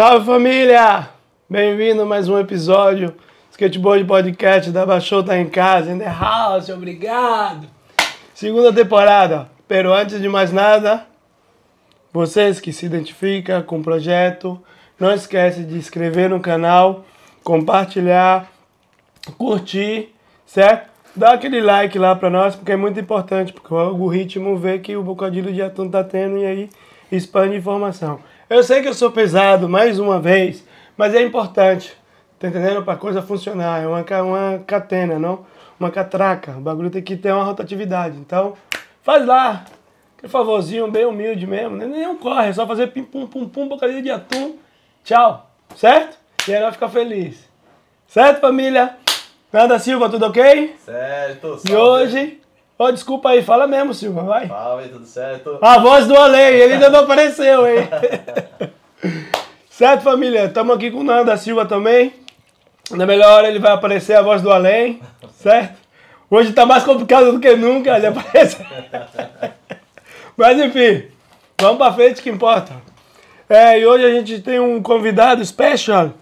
Salve família! Bem-vindo a mais um episódio Skateboard Podcast da Baixou tá em casa, in the house, obrigado! Segunda temporada, pero antes de mais nada, vocês que se identificam com o projeto, não esquece de inscrever no canal, compartilhar, curtir, certo? Dá aquele like lá pra nós, porque é muito importante, porque o algoritmo vê que o bocadilho de atum tá tendo e aí expande informação. Eu sei que eu sou pesado mais uma vez, mas é importante, tá entendendo? Pra coisa funcionar, é uma, uma catena, não? Uma catraca. O bagulho tem que ter uma rotatividade. Então, faz lá, aquele favorzinho bem humilde mesmo, né? nem um corre, é só fazer pim pum pum pum, bocadilho de atum, tchau, certo? E aí nós ficar feliz. Certo, família? Nada, Silva, tudo ok? Certo, E hoje. Ó, desculpa aí, fala mesmo, Silva, vai. Salve, tudo certo? A voz do além, ele ainda não apareceu, hein? certo, família? Estamos aqui com o Nanda Silva também. Na melhor hora ele vai aparecer a voz do além, certo? Hoje tá mais complicado do que nunca ele aparece. Mas enfim, vamos pra frente que importa. É, e hoje a gente tem um convidado special.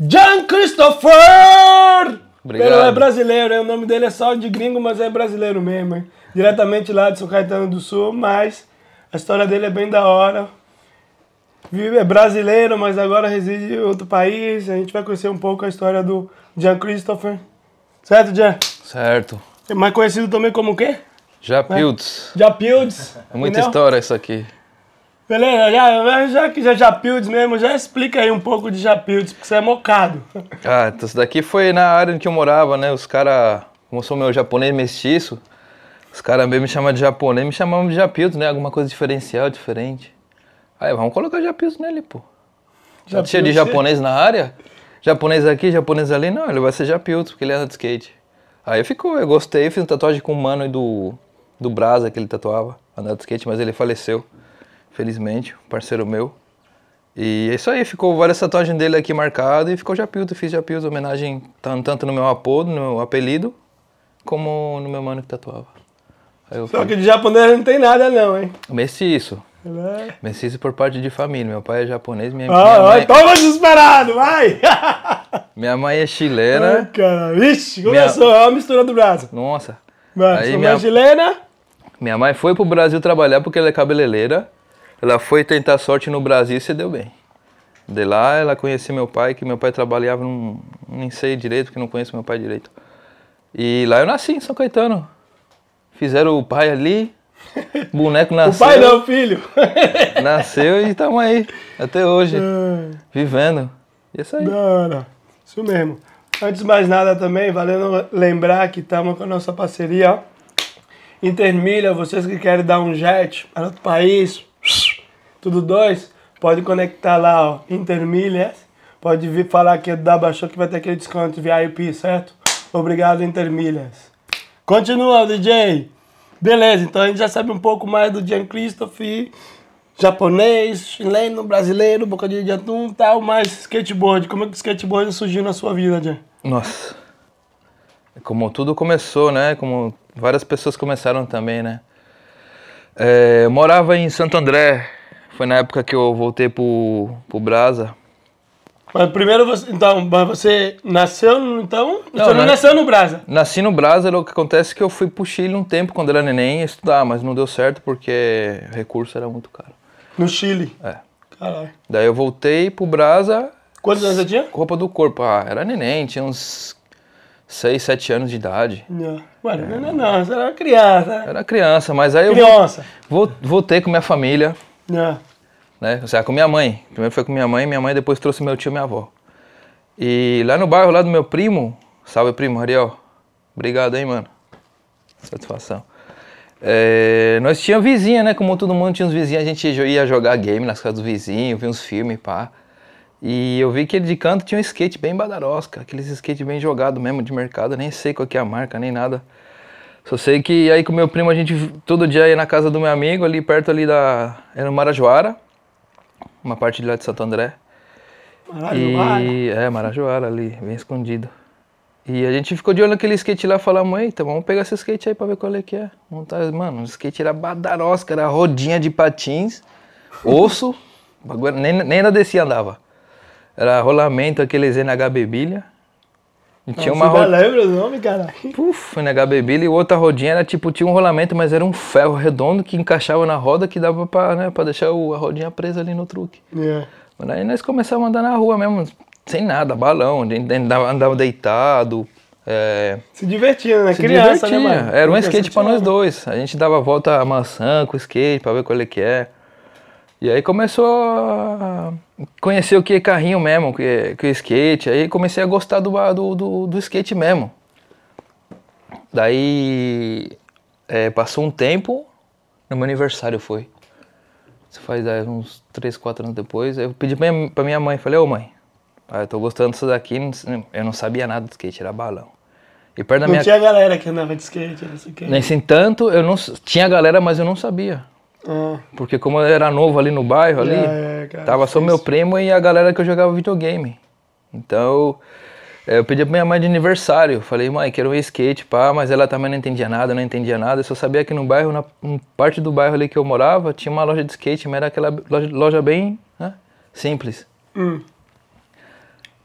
John Christopher! Obrigado. Ele é brasileiro, hein? o nome dele é só de gringo, mas é brasileiro mesmo. hein? Diretamente lá de São Caetano do Sul, mas a história dele é bem da hora. Vive, é brasileiro, mas agora reside em outro país. A gente vai conhecer um pouco a história do John Christopher. Certo, John? Certo. Mais conhecido também como o quê? Já Pilds. Japildes. É muita entendeu? história isso aqui. Beleza, já, já que já Japildes mesmo, já explica aí um pouco de Japildes, porque você é mocado. Ah, então isso daqui foi na área em que eu morava, né? Os caras, como eu sou meu japonês mestiço, os caras mesmo me chamam de japonês, me chamavam de Japilds, né? Alguma coisa diferencial, diferente. Aí, vamos colocar Japilds nele, pô. Já cheio de Japildes. japonês na área? Japonês aqui, japonês ali? Não, ele vai ser Japilds, porque ele anda de skate. Aí ficou, eu gostei, fiz uma tatuagem com o mano e do, do Brasa, que ele tatuava, andava de skate, mas ele faleceu, felizmente, um parceiro meu. E é isso aí, ficou várias tatuagens dele aqui marcadas e ficou Japildo. Fiz Japildo, homenagem tan- tanto no meu apodo, no meu apelido, como no meu mano que tatuava. Só falei, que de japonês não tem nada não, hein? mestiço. É- Mestiço por parte de família. Meu pai é japonês, minha, Ah, minha, vai, mãe, toma desesperado, vai! minha mãe é Ai, chilena. cara, vixe, começou, é uma mistura do braço. Nossa. Vai, Aí minha- mãe chilena, Minha mãe foi pro Brasil trabalhar porque ela é cabeleireira. Ela foi tentar sorte no Brasil e se deu bem. De lá ela conhecia meu pai, que meu pai trabalhava, num, nem sei direito, porque não conheço meu pai direito. E lá eu nasci em São Caetano. Fizeram o pai ali, boneco o nasceu. pai não, o filho. Nasceu e estamos aí, até hoje, Ai, vivendo. Isso aí. Isso mesmo. Antes de mais nada também, valendo lembrar que estamos com a nossa parceria. Intermilha, vocês que querem dar um jet para outro país, tudo dois, pode conectar lá, ó, Intermilhas. Pode vir falar que é da Baixou que vai ter aquele desconto VIP, certo? Obrigado, Intermilhas. Continua, DJ. Beleza, então a gente já sabe um pouco mais do Jean Christophe, japonês, chileno, brasileiro, bocadinho de atum e tal, mas skateboard. Como é que o skateboard surgiu na sua vida, Jean? Nossa. Como tudo começou, né? Como várias pessoas começaram também, né? É, eu morava em Santo André. Foi na época que eu voltei pro, pro Brasa. Mas primeiro você, então, mas você nasceu, então, você não né? nasceu no Brasa. Nasci no Brasa, o que acontece é que eu fui pro Chile um tempo, quando era neném, estudar, mas não deu certo porque o recurso era muito caro. No Chile. É. Caralho. Daí eu voltei pro Brasa, Quantos anos você tinha? roupa do corpo. Ah, era neném, tinha uns 6, 7 anos de idade. Não. Ué, não, não, não, você era criança. Era criança, mas aí eu Criança. vol- voltei com minha família. Não. Né? Ou seja, com minha mãe. Primeiro foi com minha mãe, minha mãe depois trouxe meu tio e minha avó. E lá no bairro, lá do meu primo, salve primo, Ariel. Obrigado aí, mano. Satisfação. É, nós tínhamos vizinha, né? Como todo mundo tinha uns vizinhos, a gente ia jogar game nas casas do vizinho, via uns filmes, pá. E eu vi que ele de canto tinha um skate bem badarosca, aqueles skate bem jogado mesmo de mercado, nem sei qual que é a marca, nem nada. Só sei que aí com meu primo a gente todo dia ia na casa do meu amigo, ali perto ali da. Era no Marajoara, uma parte de lá de Santo André. Marajoara. E, é, Marajoara ali, bem escondido. E a gente ficou de olho naquele skate lá e falamos, eita, vamos pegar esse skate aí pra ver qual é que é. Montar, mano, o skate era badarosca, era rodinha de patins, osso, nem, nem na descia andava. Era rolamento, aqueles NH Bebilha. E tinha uma Você ro- lembra o nome, cara? Puf, NH Bebilha e outra rodinha era tipo, tinha um rolamento, mas era um ferro redondo que encaixava na roda que dava pra, né, pra deixar o- a rodinha presa ali no truque. É. Mas aí nós começamos a andar na rua mesmo, sem nada, balão, a gente andava, andava deitado. é, Se divertindo, né? se Criança, divertia. né, mano? Era um skate pra nós dois. A gente dava volta a maçã com o skate pra ver qual é que é. E aí começou a conhecer o que é carrinho mesmo, que é, que é skate. Aí comecei a gostar do, do, do, do skate mesmo. Daí é, passou um tempo, no meu aniversário foi. Isso faz é, uns 3, 4 anos depois. Eu pedi pra minha, pra minha mãe, falei, ô mãe, ah, eu tô gostando disso daqui. Eu não sabia nada de skate, era balão. E perto da Não minha tinha galera que andava de skate, não sei o quê. Nesse tanto, eu não tinha galera, mas eu não sabia. Ah, Porque como eu era novo ali no bairro ali, é, cara, tava só meu primo e a galera que eu jogava videogame. Então, eh, eu pedi pra minha mãe de aniversário. Falei, mãe, quero um skate, pá, mas ela também não entendia nada, não entendia nada. Eu só sabia que no bairro, na parte do bairro ali que eu morava, tinha uma loja de skate, mas era aquela loja, loja bem né, simples. Hum.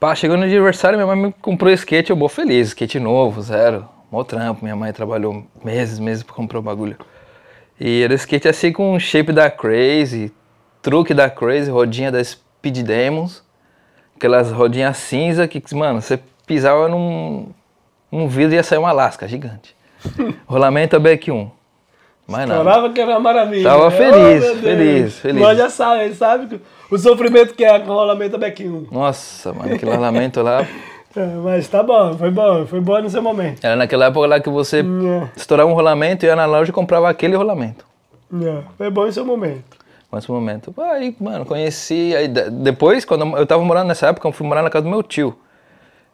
Pá, chegou no aniversário, minha mãe me comprou skate, eu vou feliz, skate novo, zero. Mó trampo, minha mãe trabalhou meses, meses pra comprar o bagulho. E era skate assim com shape da Crazy, truque da Crazy, rodinha da Speed Demons, aquelas rodinhas cinza que, mano, você pisava num, num vidro e ia sair uma lasca gigante. Rolamento back 1. Mais nada. Falava que era uma maravilha. Tava né? feliz, Deus. feliz, feliz. Nós já sabe, ele sabe que o sofrimento que é com o rolamento back 1. Nossa, mano, aquele rolamento lá. É, mas tá bom, foi bom, foi bom no seu momento. Era naquela época lá que você É, estourava um rolamento, ia na loja e comprava aquele rolamento. é, foi bom no seu momento. Nesse momento. Aí, mano, conheci. Aí, de- depois, quando eu tava morando nessa época, eu fui morar na casa do meu tio.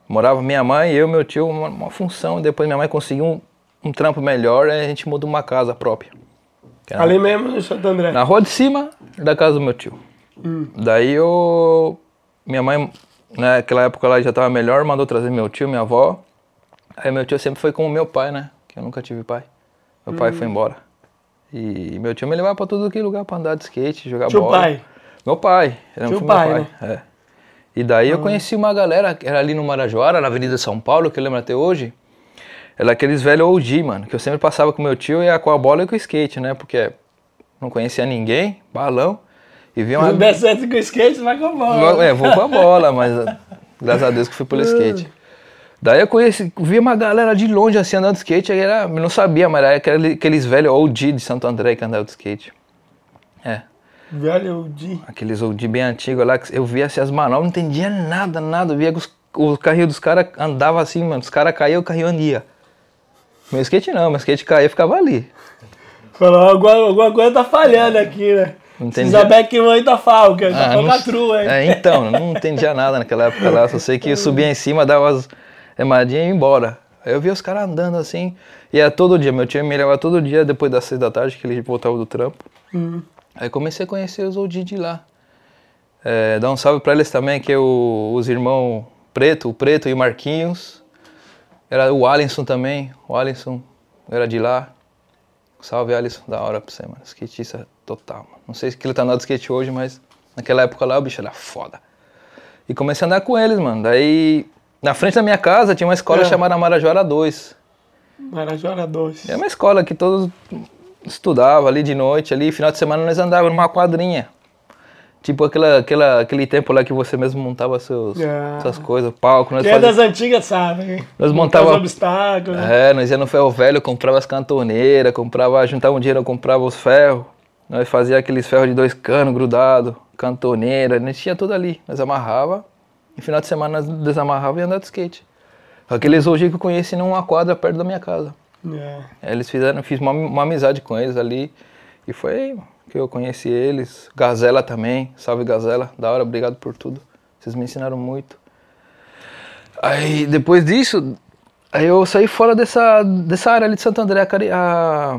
Morava minha mãe, eu e meu tio, uma, uma função. Depois minha mãe conseguiu um, um trampo melhor, aí a gente mudou uma casa própria. Ali mesmo no Santo André. na rua de cima da casa do meu tio. Daí eu. Minha mãe, naquela época lá já tava melhor, mandou trazer meu tio, minha avó. Aí meu tio sempre foi com o meu pai, né? Que eu nunca tive pai. Meu pai foi embora. E meu tio me levava pra todo aquele lugar pra andar de skate, jogar Tio bola. pai. Meu pai. Era Tio pai, meu pai. É. E daí eu conheci uma galera, que era ali no Marajoara, na Avenida São Paulo, que eu lembro até hoje. Era aqueles velhos OG, mano, que eu sempre passava com meu tio, ia com a bola e com o skate, né? Porque não conhecia ninguém, balão. E Se uma. não der certo com o skate, vai com a bola. É, vou com a bola, mas graças a Deus que fui pelo skate. Daí eu conheci, vi uma galera de longe assim andando de skate, aí era, eu não sabia, mas era aquele- aqueles velhos OG de Santo André que andavam de skate. É. Velho, o Di. Aqueles old bem antigos lá, que eu via assim, as manobras, não entendia nada, nada. Eu via que os, o carrinho dos caras andava assim, mano. Os caras caíam, o carrinho andia. Meu skate não, meu skate caía e ficava ali. Falou, alguma, alguma coisa tá falhando aqui, né? Entendi. Precisa back one tá falca, Ah, não- falcatrua, hein? É, então, não entendia nada naquela época lá. Só sei que eu subia em cima, dava as remadinhas e ia embora. Aí eu via os caras andando assim. E era todo dia, meu tio me levava todo dia depois das seis da tarde, que ele voltava do trampo. Hum. Aí comecei a conhecer os OG de lá. É, dar um salve pra eles também, que é o- os irmãos Preto, o Preto e o Marquinhos. Era o Alisson também, o Alisson era de lá. Salve Alisson, da hora pra você, mano. Skatista total, mano. Não sei se ele tá andando de skate hoje, mas naquela época lá o bicho era foda. E comecei a andar com eles, mano. Daí, na frente da minha casa tinha uma escola É. chamada Marajoara 2. Marajora 2. É uma escola que todos estudavam ali de noite, ali, final de semana nós andávamos numa quadrinha. Tipo aquela, aquela, aquele tempo lá que você mesmo montava seus, Ah. suas coisas, palco. Nós, Quem é fazia- das antigas sabe, nós Os montava, obstáculos. é, nós ia no ferro velho, comprava as cantoneiras, comprava, juntava um dinheiro, comprava os ferros. Nós fazia aqueles ferros de dois canos grudado, cantoneira, nós tinha tudo ali. Nós amarrava, e final de semana nós desamarrava e andava de skate. Aqueles hoje que eu conheci numa quadra perto da minha casa. É. Eles fizeram, fiz uma, uma amizade com eles ali. E foi que eu conheci eles. Gazela também. Salve Gazela. Da hora, obrigado por tudo. Vocês me ensinaram muito. Aí depois disso, aí eu saí fora dessa, dessa área ali de Santo André, a, a,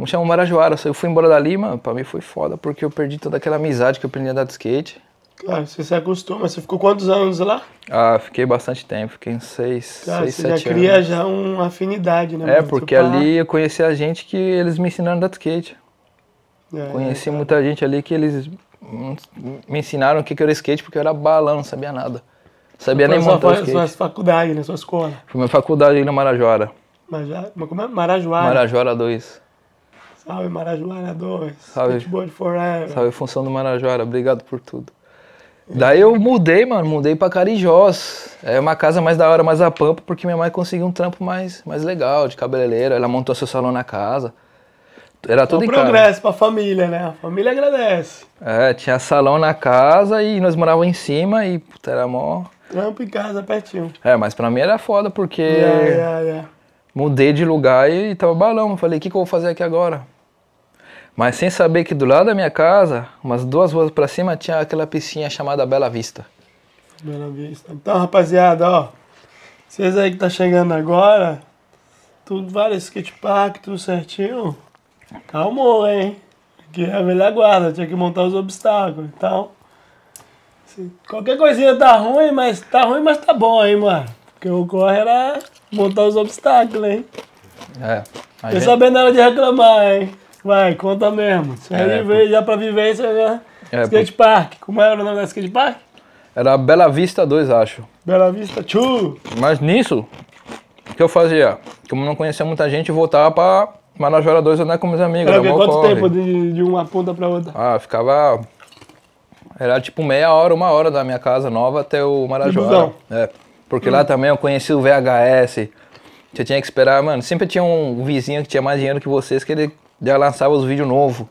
como chama, Marajoara. Eu fui embora dali, mano, pra mim foi foda, porque eu perdi toda aquela amizade que eu aprendi a andar de skate. Claro, você se acostuma. Você ficou quantos anos lá? Ah, fiquei bastante tempo, fiquei uns seis, Cara, seis você já sete cria anos. já uma afinidade, né? É, mano? porque pai- ali eu conheci a gente que eles me ensinaram a andar de skate. É, Conheci muita gente ali que eles me ensinaram o que que era skate porque eu era balão, não sabia nada. Sabia nem montar sua, skate. suas faculdades, né? Sua escola. Fui minha faculdade aí na Marajoara. Já, como é? Marajoara. Marajoara 2. Salve, Marajoara 2. Salve. Skateboard Forever. Salve função do Marajoara, obrigado por tudo. Daí eu mudei, mano, mudei pra Carijós. É uma casa mais da hora, mais a pampa, porque minha mãe conseguiu um trampo mais, mais legal, de cabeleireira. Ela montou seu salão na casa. Era É tudo um em casa. progresso pra família, né? A família agradece. É, tinha salão na casa e nós morávamos em cima e puta, era mó. Trampo em casa, pertinho. É, mas pra mim era foda porque Yeah, yeah, yeah. mudei de lugar e tava balão. Falei, o que, que eu vou fazer aqui agora? Mas sem saber que do lado da minha casa, umas duas ruas pra cima, tinha aquela piscina chamada Bela Vista. Bela Vista. Então, rapaziada, ó. Vocês aí que tá chegando agora, tudo vários skatepark, tudo certinho. Calmou, hein? Aqui é a velha guarda, tinha que montar os obstáculos. Então, qualquer coisinha tá ruim, mas tá ruim, mas tá bom, hein, mano? Porque o corre era montar os obstáculos, hein? É. gente- sabendo na hora de reclamar, hein? Vai, conta mesmo. Isso aí É, veio já pra vivência, né? É, Skatepark. Como era o nome da skatepark? Era Bela Vista 2, acho. Bela Vista Chu. Mas nisso, o que eu fazia? Como não conhecia muita gente, eu voltava pra Marajoara 2 andar com meus amigos. Era Era quanto corre. tempo de, de uma ponta pra outra? Ah, ficava. Era tipo meia hora, uma hora da minha casa nova até o busão. É. Porque lá também eu conheci o VHS. Você tinha que esperar, mano. Sempre tinha um vizinho que tinha mais dinheiro que vocês que ele já lançava os vídeos novos.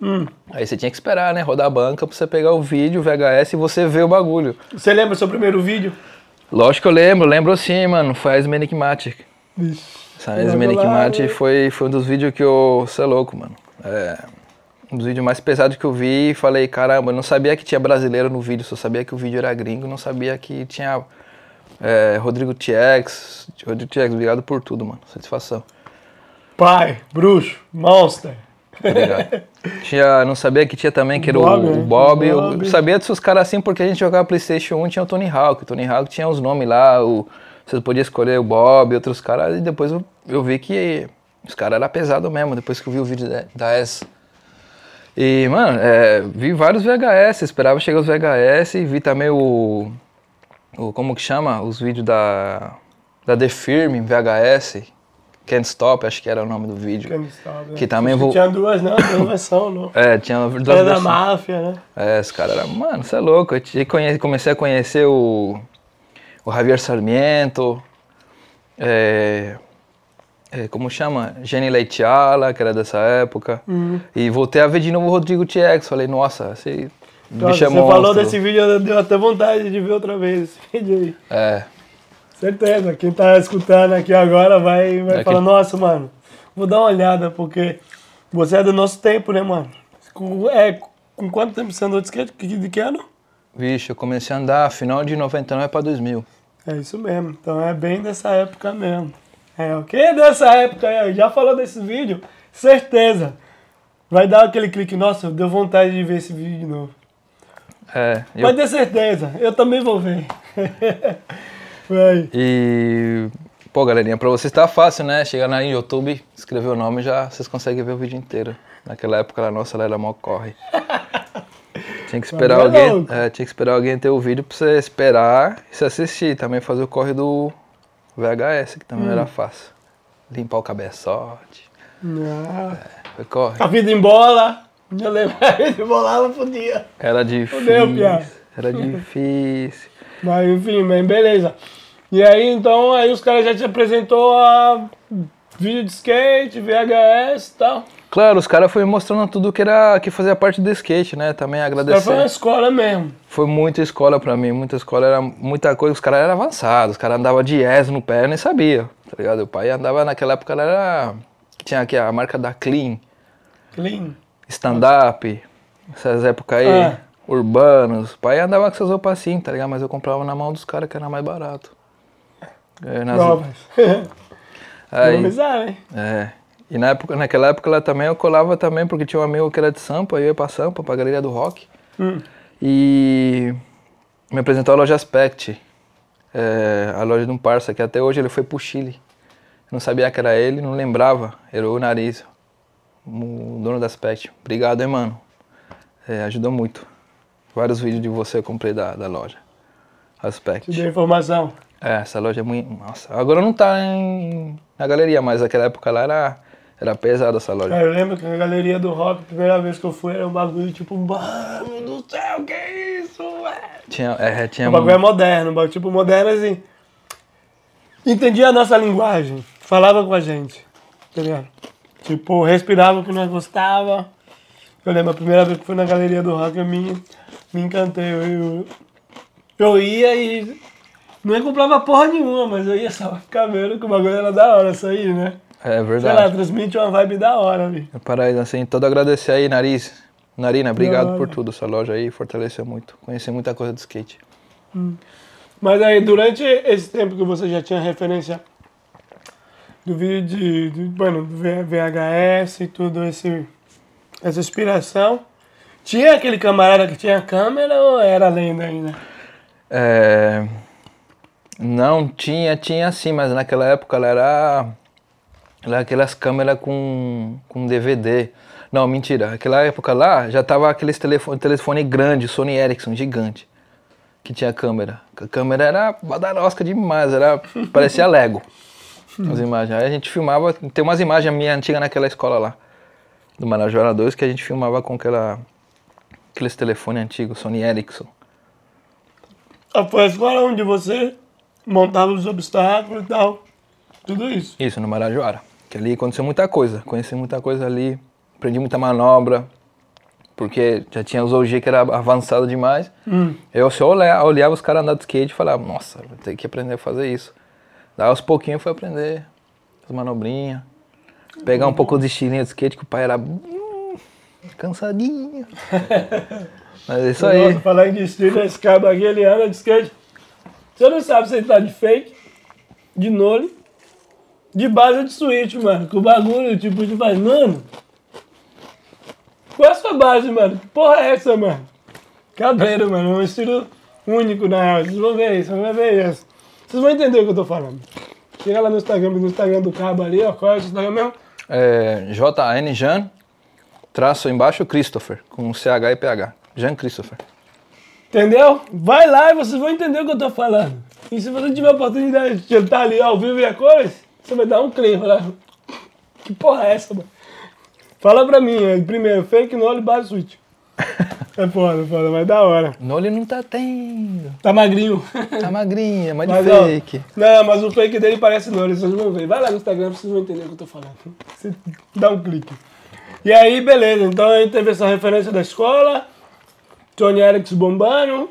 Hum. Aí você tinha que esperar, né? Rodar a banca pra você pegar o vídeo, o VHS e você ver o bagulho. Você lembra do seu primeiro vídeo? Lógico que eu lembro, lembro sim, mano. Foi a Smenikmatic. Vixe. Essa foi, foi um dos vídeos que eu. Você é louco, mano. É. Um dos vídeos mais pesados que eu vi e falei, caramba, eu não sabia que tinha brasileiro no vídeo, só sabia que o vídeo era gringo, não sabia que tinha é, Rodrigo TX. Rodrigo TX, obrigado por tudo, mano. Satisfação. Pai, bruxo, monster. Obrigado. tinha, não sabia que tinha também, que era Bob, o, né? o Bob. Eu Bob. sabia desses caras assim porque a gente jogava Playstation 1 tinha o Tony Hawk. O Tony Hawk tinha os nomes lá, o, você podia escolher o Bob, outros caras, e depois eu, eu vi que os caras eram pesados mesmo, depois que eu vi o vídeo da, da S. E, mano, é, vi vários VHS, esperava chegar os VHS, e vi também o, o. Como que chama? Os vídeos da. Da The Firm VHS. Can't Stop, acho que era o nome do vídeo. Quem sabe, né? Que também vou- Tinha duas, não, duas versões, não. É, tinha duas Era da versões. máfia, né? É, esse cara era. Mano, você é louco. Eu conhe- comecei a conhecer o. O Javier Sarmiento. É, é, como chama? Jenny Leitiala, que era dessa época. Uhum. E voltei a ver de novo o Rodrigo TX. Falei, nossa, esse Nossa, bicho é você monstro. falou desse vídeo, deu até vontade de ver outra vez esse vídeo aí. É, Certeza, quem tá escutando aqui agora vai, vai É falar, nossa, mano, vou dar uma olhada, porque você é do nosso tempo, né, mano? Com, é, com quanto tempo você andou de skate? De que ano? vixe, eu comecei a andar final de 99 pra 2000. É isso mesmo, então é bem dessa época mesmo. É, o que dessa época? Já falou desse vídeo? Certeza. Vai dar aquele clique, nossa, deu vontade de ver esse vídeo de novo. É, eu- Pode ter certeza, eu também vou ver. Vai. E, pô, galerinha, pra vocês tá fácil, né? Chegar na YouTube, escrever o nome já vocês conseguem ver o vídeo inteiro. Naquela época, a nossa, ela era mó corre. Tinha que esperar Mas é alguém, é, tinha que esperar alguém ter o vídeo pra você esperar e se assistir. Também fazer o corre do VHS, que também Hum. era fácil. Limpar o cabeçote. Ah, Foi corre. a vida em bola. Eu lembro, a vida em bola ela podia. Era difícil. Fudeu. Era difícil. Mas enfim, beleza. E aí então, aí os caras já te apresentou a vídeo de skate, VHS e tal. Claro, os caras foram mostrando tudo que era que fazia parte do skate, né? Também agradecer. foi uma escola mesmo. Foi muita escola pra mim, muita escola, era muita coisa, os caras eram avançados, os caras andavam de yes no pé, eu nem sabia, tá ligado? O pai andava naquela época, ela era. Tinha aqui a marca da Clean, Clean. stand-up, essas épocas aí, Ah. urbanos. O pai andava com essas roupas assim, tá ligado? Mas eu comprava na mão dos caras que era mais barato. É, nas- Provas. aí, Economizar, né? é. E na época, naquela época lá também eu colava também, porque tinha um amigo que era de Sampa, eu ia pra Sampa, pra galeria do rock. Hum. E me apresentou a loja Aspect, é, a loja de um parça, que até hoje ele foi pro Chile. Não sabia que era ele, não lembrava, era o Nariz, o dono da Aspect. Obrigado, hein, mano. É, ajudou muito. Vários vídeos de você eu comprei da, da loja. Aspect. Te dei informação. É, essa loja é muito. Nossa, agora não tá em, na galeria, mas naquela época lá era, era pesada essa loja. Cara, eu lembro que na galeria do rock, a primeira vez que eu fui, era um bagulho tipo, mano do céu, que isso, velho? Tinha, é, tinha O bagulho é moderno, um bagulho tipo moderno assim. Entendia a nossa linguagem, falava com a gente, tá ligado? Tipo, respirava o que nós gostava. Eu lembro a primeira vez que fui na galeria do rock, eu me, me encantei. Eu, eu, eu ia e não comprava porra nenhuma, mas eu ia só ficar vendo que o bagulho era da hora, isso aí, né? é Sei lá, verdade. transmite uma vibe da hora ali. Para assim, todo agradecer aí, Nariz. Narina, obrigado por tudo. Essa loja aí fortaleceu muito. Conheci muita coisa de skate. Mas aí, durante esse tempo que você já tinha referência do vídeo de, de mano, do VHS e tudo, esse, essa inspiração, tinha aquele camarada que tinha câmera ou era lenda ainda? É, Não, tinha, tinha sim, mas naquela época ela era, era aquelas câmeras com, com DVD. Não, mentira. Naquela época lá já tava aqueles telefone, telefone grande, Sony Ericsson, gigante, que tinha câmera. A câmera era badarosca demais, era, parecia Lego. As imagens. Aí a gente filmava, tem umas imagens minha antiga naquela escola lá, do Marajoara 2, que a gente filmava com aquela, aqueles telefones antigos, Sony Ericsson. Ah, Foi a escola onde você montava os obstáculos e tal, tudo isso. Isso, no Marajoara. Que ali aconteceu muita coisa. Conheci muita coisa ali, aprendi muita manobra, porque já tinha os OG que era avançado demais. Eu só olhava, olhava os caras andando de skate e falava, nossa, vou ter que aprender a fazer isso. Daí aos pouquinhos eu fui aprender as manobrinhas, pegar um pouco de estilinho de skate, que o pai era hum, cansadinho. Mas é isso aí. Nossa, falar em destino, esse cara aqui, ele anda de skate. Você não sabe se ele tá de fake, de nole, de base ou de switch, mano. Com o bagulho, tipo, de faz, mano. Qual é a sua base, mano? Que porra é essa, mano? Cabreiro, mano. Um estilo único, na real. Vocês vão ver isso, vocês vão ver isso. Vocês vão entender o que eu tô falando. Chega lá no Instagram, no Instagram do Cabo ali, ó. Qual é o Instagram mesmo? É, JN Jan, traço embaixo Christopher, com CH e PH. Jan Christopher. Entendeu? Vai lá e vocês vão entender o que eu tô falando. E se você tiver a oportunidade de estar ali ao vivo e a cores, você vai dar um clique. Falar, que porra é essa, mano? Fala pra mim, é, primeiro, fake no base switch. É foda, foda, mas da hora. Nole não tá tendo. Tá magrinho. Tá magrinha, mas de Mas, ó, fake. não, mas o fake dele parece Nole, vocês vão ver. Vai lá no Instagram, vocês vão entender o que eu tô falando. Você dá um clique. E aí, beleza. Então a gente teve essa referência da escola, Tony Erics bombando.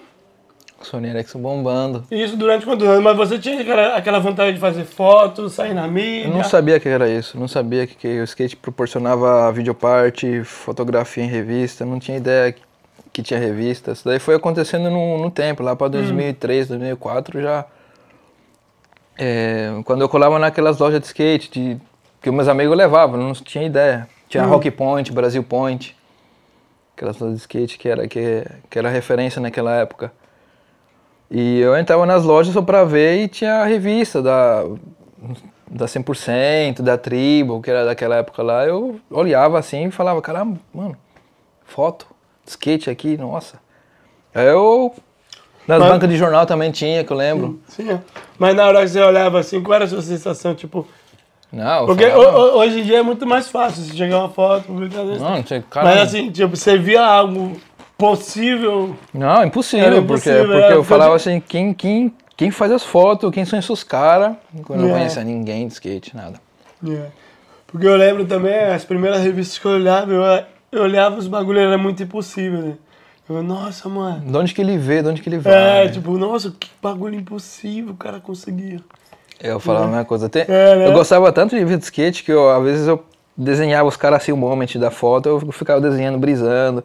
Sony Ericsson bombando. E Isso durante quantos anos? Mas você tinha aquela, aquela vontade de fazer fotos, sair na mídia? Eu não sabia que era isso, não sabia que, que o skate proporcionava videoparte, fotografia em revista, não tinha ideia que, que tinha revista. Isso daí foi acontecendo no, no tempo, lá para 2003, 2004 já. É, quando eu colava naquelas lojas de skate, de, que meus amigos levavam, não tinha ideia. Tinha Rock Point, Brasil Point, aquelas lojas de skate que era, que, que era referência naquela época. E eu entrava nas lojas só pra ver e tinha a revista da, da 100%, da Tribo, que era daquela época lá. Eu olhava assim e falava, caramba, mano, foto, skate aqui, nossa. Aí eu, nas Mas- bancas de jornal também tinha, que eu lembro. Sim, é. Mas na hora que você olhava assim, qual era a sua sensação? Tipo, Não, porque falava, ho- ho- hoje em dia é muito mais fácil você chegar uma foto, publicar isso. não, não tinha, cara, Mas assim, tipo, você via algo possível. não, impossível, porque, impossível, porque é, eu porque falava eu- assim, quem, quem, quem faz as fotos, quem são esses caras, quando eu não É. conhecia ninguém de skate, nada. É. Porque eu lembro também, as primeiras revistas que eu olhava, eu, eu olhava os bagulhos, era muito impossível, né? Eu nossa, mano. De onde que ele vê, de onde que ele vai. É, tipo, nossa, que bagulho impossível o cara conseguia. Eu falava a mesma coisa. Até- É, né? Eu gostava tanto de de skate que eu, às vezes eu desenhava os caras assim, o moment da foto, eu ficava desenhando, brisando.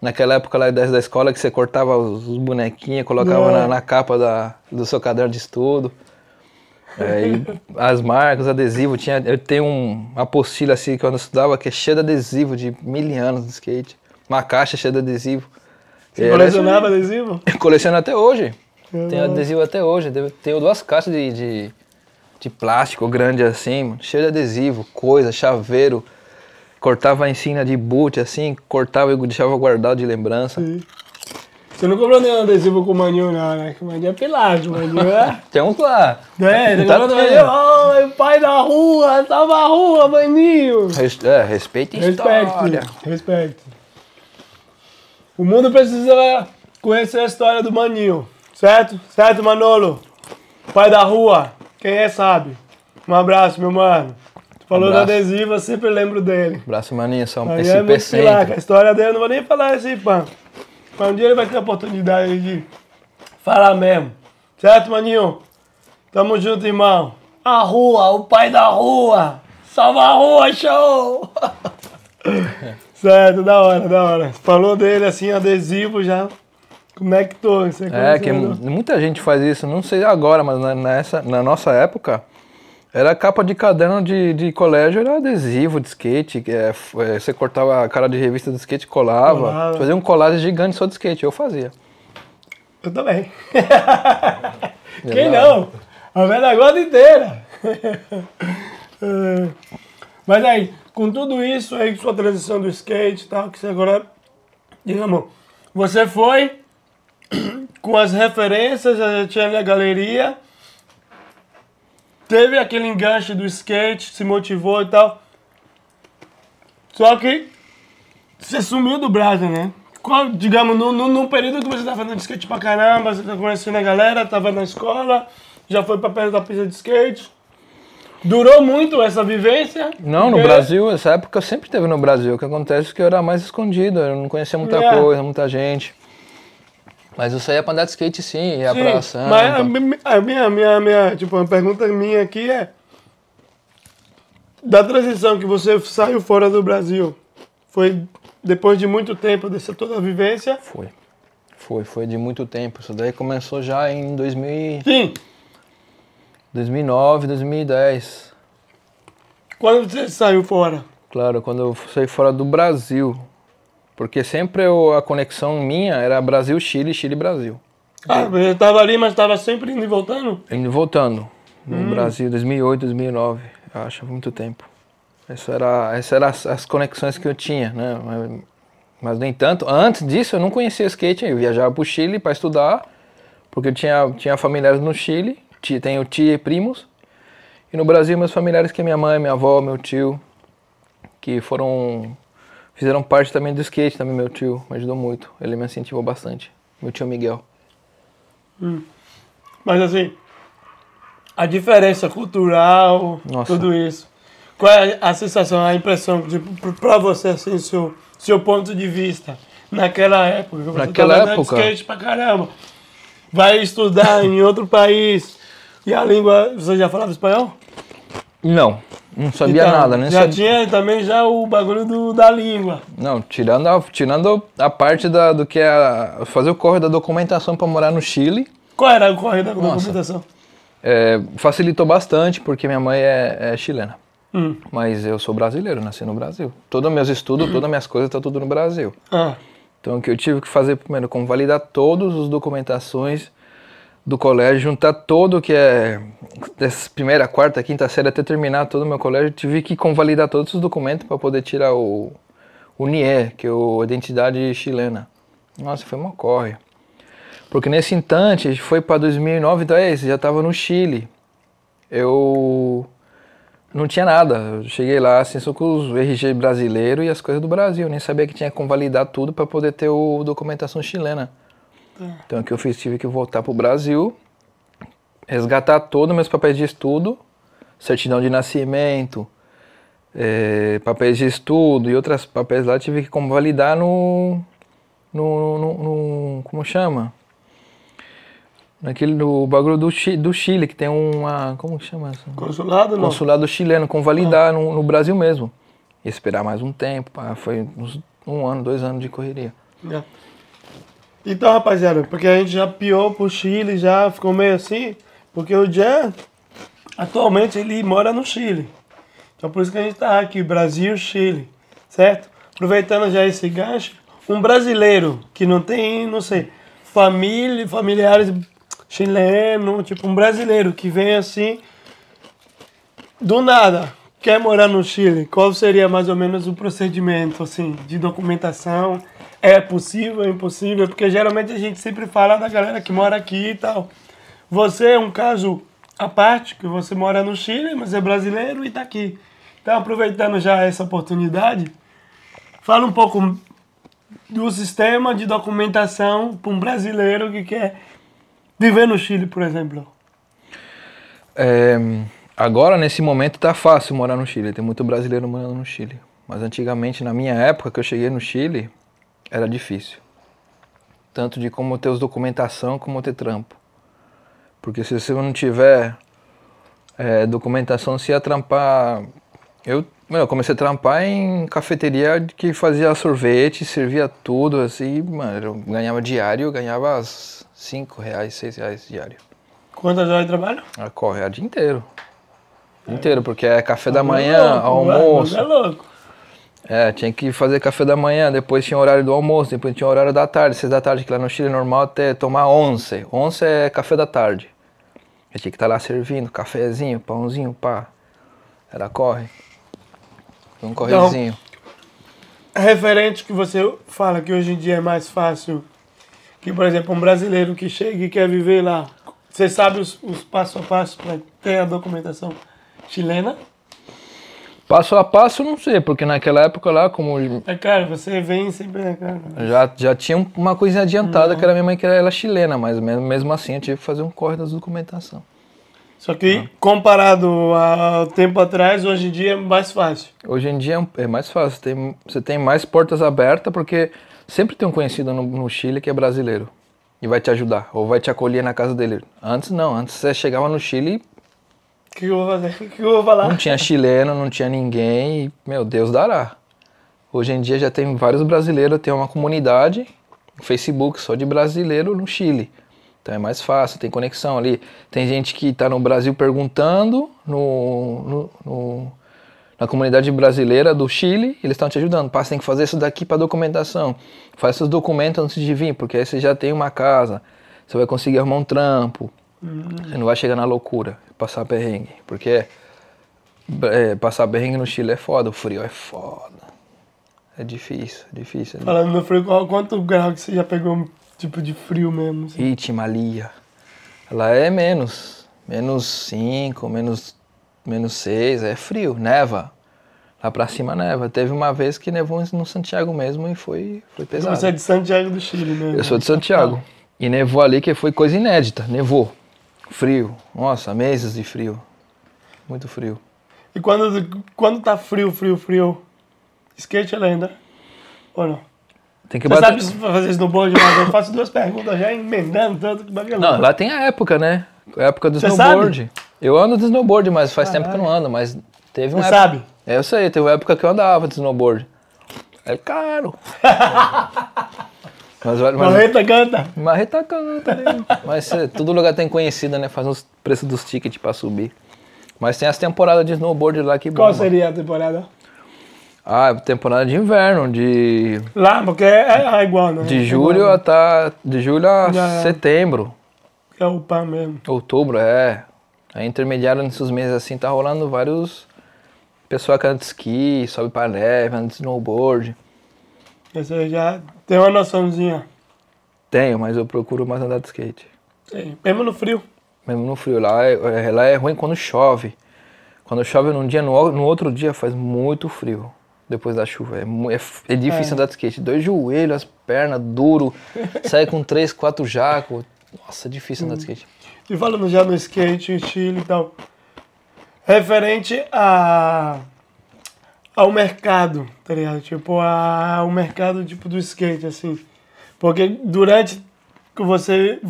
Naquela época lá da da escola que você cortava os, os bonequinhos, colocava É. na, na capa da, do seu caderno de estudo. É, as marcas, adesivo, tinha, eu tenho um, uma apostila assim que eu estudava que é cheia de adesivo de mil anos de skate. Uma caixa cheia de adesivo. Você Era colecionava adesivo? coleciono até hoje. É, Tenho adesivo até hoje. Tenho duas caixas de, de, de plástico grande assim, mano, cheio de adesivo, coisa, chaveiro. Cortava a ensina de boot assim, cortava e deixava guardado de lembrança. Sim. Você não comprou nenhum adesivo com o Maninho, não, né? Que o Maninho é pilares, o Maninho é... Tem uns lá. É, ele Tá comprou. Maninho. Ai, pai da rua, salva a rua, Maninho. Res- é, respeita a história. Respeito, respeito. O mundo precisa conhecer a história do Maninho, certo? Certo, Manolo? Pai da rua, quem é sabe. Um abraço, meu mano. Tu falou do Abraço. adesivo, eu sempre lembro dele. Abraço, maninho. São Aí é SP muito. A história dele, eu não vou nem falar assim, pã. Mas um dia ele vai ter a oportunidade de falar mesmo. Certo, maninho? Tamo junto, irmão. A rua, o pai da rua. Salva a rua, show! certo, da hora, da hora. Falou dele assim, adesivo já. Tô? Você É, que não? muita gente faz isso. Não sei agora, mas na, nessa, na nossa época, era capa de caderno de, de colégio, era adesivo de skate. É, é, você cortava a cara de revista do skate colava. Colava. Fazia um colagem gigante só de skate. Eu fazia. Eu também. Quem não? A velha gosta inteira. É. Mas aí, com tudo isso aí, sua transição do skate e tal, que você agora, digamos, você foi com as referências, já tinha ali a galeria, teve aquele enganche do skate, se motivou e tal. Só que você sumiu do Brasil, né? Qual, digamos, no, no, no período que você tá fazendo skate pra caramba, você tá conhecendo a galera, tava na escola, já foi pra perto da pista de skate. Durou muito essa vivência? Não, no Brasil, essa época eu sempre teve no Brasil. O que acontece é que eu era mais escondido, eu não conhecia muita É. coisa, muita gente. Mas eu saía pra andar de skate sim, ia Sim, pra Sampa. mas a, mi- a minha, minha, minha, tipo, uma pergunta minha aqui é da transição que você saiu fora do Brasil, foi depois de muito tempo dessa toda a vivência? Foi. Foi, foi de muito tempo. Isso daí começou já em 2000, e- Sim. 2009, 2010. Quando você saiu fora? Claro, quando eu saí fora do Brasil. Porque sempre eu- a conexão minha era Brasil-Chile, Chile-Brasil. Ah, você estava ali, mas estava sempre indo e voltando? Indo e voltando. No Hum. Brasil, 2008, 2009. Eu acho muito tempo. Essa era, essa era as, as conexões que eu tinha, né? Mas, mas, no entanto, antes disso eu não conhecia skate. Eu viajava para o Chile para estudar, porque eu tinha, tinha familiares no Chile. ti- Tenho tia e primos. E no Brasil, meus familiares, que é minha mãe, minha avó, meu tio, que foram. Fizeram parte também do skate, também meu tio, me ajudou muito. Ele me incentivou bastante. Meu tio Miguel. Mas assim, a diferença cultural, Nossa. tudo isso. Qual é a sensação, a impressão, tipo, pr- pra você, assim, seu, seu ponto de vista naquela época? Você Naquela andando de época? skate pra caramba. Vai estudar em outro país. E a língua, você já falava espanhol? Não, não sabia Então, nada, nem Já sabia. tinha também já o bagulho do, da língua. Não, tirando a, tirando a parte da, do que é a- fazer o corre da documentação para morar no Chile, Qual era o correio da Nossa. documentação? é, facilitou bastante porque minha mãe é, é chilena. Hum. Mas eu sou brasileiro, nasci no Brasil. Todos meus estudos, todas minhas coisas, tá tudo no Brasil. Ah, Então o que eu tive que fazer primeiro, como validar todas as documentações do colégio, juntar todo que é dessa primeira, quarta, quinta série até terminar todo o meu colégio, tive que convalidar todos os documentos para poder tirar o, o NIE, que é a identidade chilena. Nossa, foi uma corre. Porque nesse instante, foi para 2009, 10, já estava no Chile. Eu não tinha nada. Eu cheguei lá assim, só com os RG brasileiro e as coisas do Brasil. Nem sabia que tinha que convalidar tudo para poder ter o documentação chilena. Então o que eu fiz? Tive que voltar pro Brasil, resgatar todos meus papéis de estudo, certidão de nascimento, eh, papéis de estudo e outros papéis lá, tive que convalidar no, no, no, no- como chama? Naquele no bagulho do, do Chile, que tem uma, como que chama isso? consulado não? consulado chileno, convalidar no, no Brasil mesmo. E esperar mais um tempo, pá, foi uns um ano, dois anos de correria. É. Então, rapaziada, porque a gente já piou pro Chile, já ficou meio assim, porque o Jan, atualmente, ele mora no Chile. Então, por isso que a gente tá aqui, Brasil, Chile, certo? Aproveitando já esse gancho, um brasileiro que não tem, não sei, família, familiares chilenos, tipo um brasileiro que vem assim, do nada, quer morar no Chile, qual seria mais ou menos o procedimento assim de documentação? É possível, é impossível? Porque geralmente a gente sempre fala da galera que mora aqui e tal. Você é um caso à parte, que você mora no Chile, mas é brasileiro e está aqui. Então, aproveitando já essa oportunidade, fala um pouco do sistema de documentação para um brasileiro que quer viver no Chile, por exemplo. É, agora, nesse momento, tá fácil morar no Chile. Tem muito brasileiro morando no Chile. Mas antigamente, na minha época que eu cheguei no Chile, era difícil. Tanto de como ter os documentação, como ter trampo. Porque se você não tiver é, documentação, você ia trampar. Eu, eu comecei a trampar em cafeteria que fazia sorvete, servia tudo, assim, mano, eu ganhava diário, eu ganhava 5 reais, 6 reais diário. Quantas horas de trabalho? Ah, corre o dia inteiro. Dia inteiro, porque é café da É manhã, louco, almoço. É louco. É, tinha que fazer café da manhã, depois tinha horário do almoço, depois tinha horário da tarde, seis da tarde, que lá no Chile é normal até tomar 11. 11 é café da tarde. Eu tinha que estar lá servindo, cafezinho, pãozinho, pá. Era corre. Um correzinho. referente que você fala que hoje em dia é mais fácil que, por exemplo, um brasileiro que chega e quer viver lá, você sabe os, os passo a passo para ter a documentação chilena? Passo a passo, não sei, porque naquela época lá, como É caro, você vem sempre é caro. já, já tinha uma coisinha adiantada, que era minha mãe que era ela chilena, mas mesmo, mesmo assim eu tive que fazer um corre das documentação. Só que comparado ao tempo atrás, hoje em dia é mais fácil. Hoje em dia é mais fácil, tem, você tem mais portas abertas porque sempre tem um conhecido no, no, Chile que é brasileiro e vai te ajudar ou vai te acolher na casa dele. Antes não, antes você chegava no Chile. Que eu vou fazer? Que eu vou falar? Não tinha chileno, não tinha ninguém e, meu Deus dará. Hoje em dia já tem vários brasileiros, tem uma comunidade, Facebook só de brasileiro no Chile. Então é mais fácil, tem conexão ali. Tem gente que está no Brasil perguntando no, no, no, na comunidade brasileira do Chile, eles estão te ajudando. Pá, tem que fazer isso daqui para documentação. Faz seus documentos antes de vir, porque aí você já tem uma casa, você vai conseguir arrumar um trampo. Você não vai chegar na loucura, passar perrengue. Porque é, passar perrengue no Chile é foda, o frio é foda. É difícil, é difícil. É Falando no frio, qual, quanto grau que você já pegou tipo de frio mesmo? Assim? Itimalia. Ela é menos. Menos 5, menos, menos 6, é frio, neva. Lá pra cima neva. Teve uma vez que nevou no Santiago mesmo e foi, foi pesado. Você é de Santiago do Chile, né? Eu sou de Santiago. E nevou ali que foi coisa inédita. Nevou. Frio. Nossa, meses de frio. Muito frio. E quando, quando tá frio, frio, frio, skate é lenda? Ou não? Tem que Você bater... sabe fazer snowboard, mas eu faço duas perguntas já emendando tanto que bagulho. Não, lá tem a época, né? A época do Você snowboard. sabe? Eu ando de snowboard, mas faz tempo que eu não ando, mas teve uma Você época... sabe? É, eu sei, teve uma época que eu andava de snowboard. É caro. mas, mas, Marreta canta. Marreta canta, né? Mas é, todo lugar tem conhecida, né? Faz os preços dos tickets pra subir. Mas tem as temporadas de snowboard lá que Qual bomba. seria a temporada? Ah, temporada de inverno, de, Lá, porque é, é igual, né? de julho É, até de julho a Já é. setembro. é o pão mesmo. Outubro, é. Aí intermediário nesses meses assim tá rolando vários pessoal que anda de esqui, sobe pra neve, anda de snowboard. Você já tem uma noçãozinha. Tenho, mas eu procuro mais andar de skate. Sim. Mesmo no frio. Mesmo no frio. Lá é, é- lá é ruim quando chove. Quando chove num dia, no, no outro dia faz muito frio. Depois da chuva. É, é é difícil É. andar de skate. Dois joelhos, as pernas, duro. sai com três, quatro jacos. Nossa, é difícil andar de skate. E falando já no skate, Chile e tal. Referente a, ao mercado, tá ligado? Tipo, a, ao mercado tipo, do skate, assim. Porque durante que você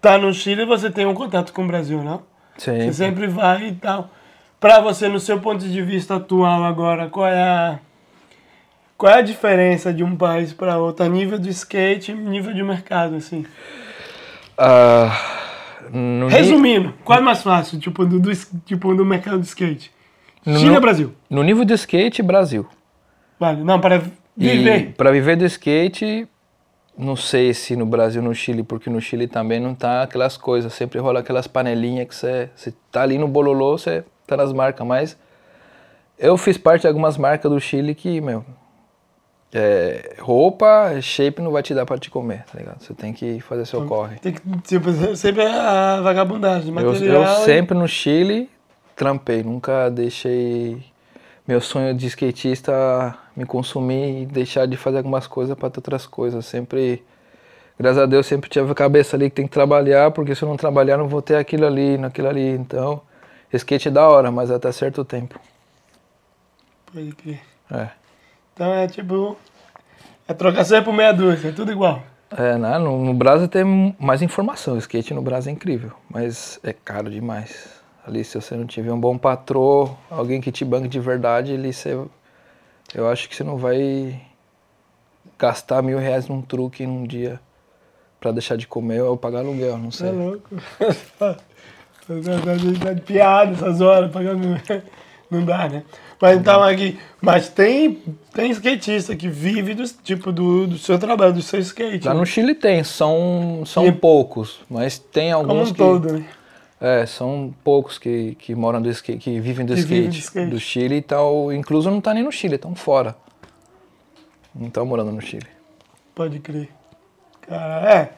tá no Chile, você tem um contato com o Brasil, não? Você Sim. sempre vai e tal. Pra você, no seu ponto de vista atual agora, qual é a, qual é a diferença de um país para outro? A nível do skate, nível de mercado, assim. Ni- Resumindo, qual é mais fácil, tipo, do, do, tipo, do mercado de skate? No meu- ou Brasil? No nível de skate, Brasil. Vale, não, para viver. para viver do skate, não sei se no Brasil no Chile, porque no Chile também não tá aquelas coisas, sempre rola aquelas panelinhas que você, você tá ali no bololô, você tá nas marcas, mas Eu fiz parte de algumas marcas do Chile que, meu, é, roupa, shape não vai te dar pra te comer, tá ligado? Você tem que fazer seu corre. Tem que, tipo, sempre a vagabundagem, Eu, material. eu e- sempre no Chile trampei, nunca deixei meu sonho de skatista me consumir e deixar de fazer algumas coisas para ter outras coisas. Sempre, graças a Deus, sempre tive a cabeça ali que tem que trabalhar, porque se eu não trabalhar, não vou ter aquilo ali, naquilo ali. Então, skate é da hora, mas até certo tempo. Pode crer. É. Então é tipo. É trocação por meia dúzia, é tudo igual. É, né? no, no Brasil tem mais informação. O skate no Brasil é incrível, mas é caro demais. Ali, se você não tiver um bom patrão, alguém que te banque de verdade, ali você, eu acho que você não vai gastar mil reais num truque num dia pra deixar de comer ou pagar aluguel, não Você é sei. louco. Tá de piada essas horas, pagando. Não dá, né? Mas então aqui. Mas tem, tem skatista que vive do, tipo, do, do seu trabalho, do seu skate. Lá né? no Chile tem, são, são E- poucos, mas tem Como alguns um que... todo, né? É, são poucos que, que moram do skate, que vivem do Que skate, vivem do skate. do Chile e tal. Incluso não tá nem no Chile, estão fora. Não estão morando no Chile. Pode crer. Cara, é.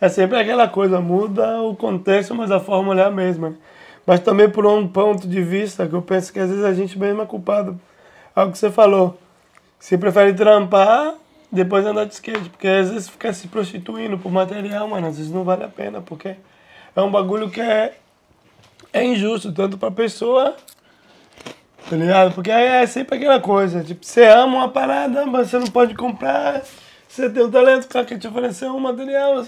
É sempre aquela coisa, muda o contexto, mas a fórmula é a mesma. Mas também por um ponto de vista que eu penso que às vezes a gente mesmo é culpado. Algo que você falou. Você prefere trampar, depois andar de skate. Porque às vezes ficar se prostituindo por material, mano, às vezes não vale a pena. Porque é um bagulho que é, é injusto, tanto pra pessoa Tá ligado? Porque aí é sempre aquela coisa, tipo, você ama uma parada, mas você não pode comprar, você tem um talento, cara quer te oferecer um material.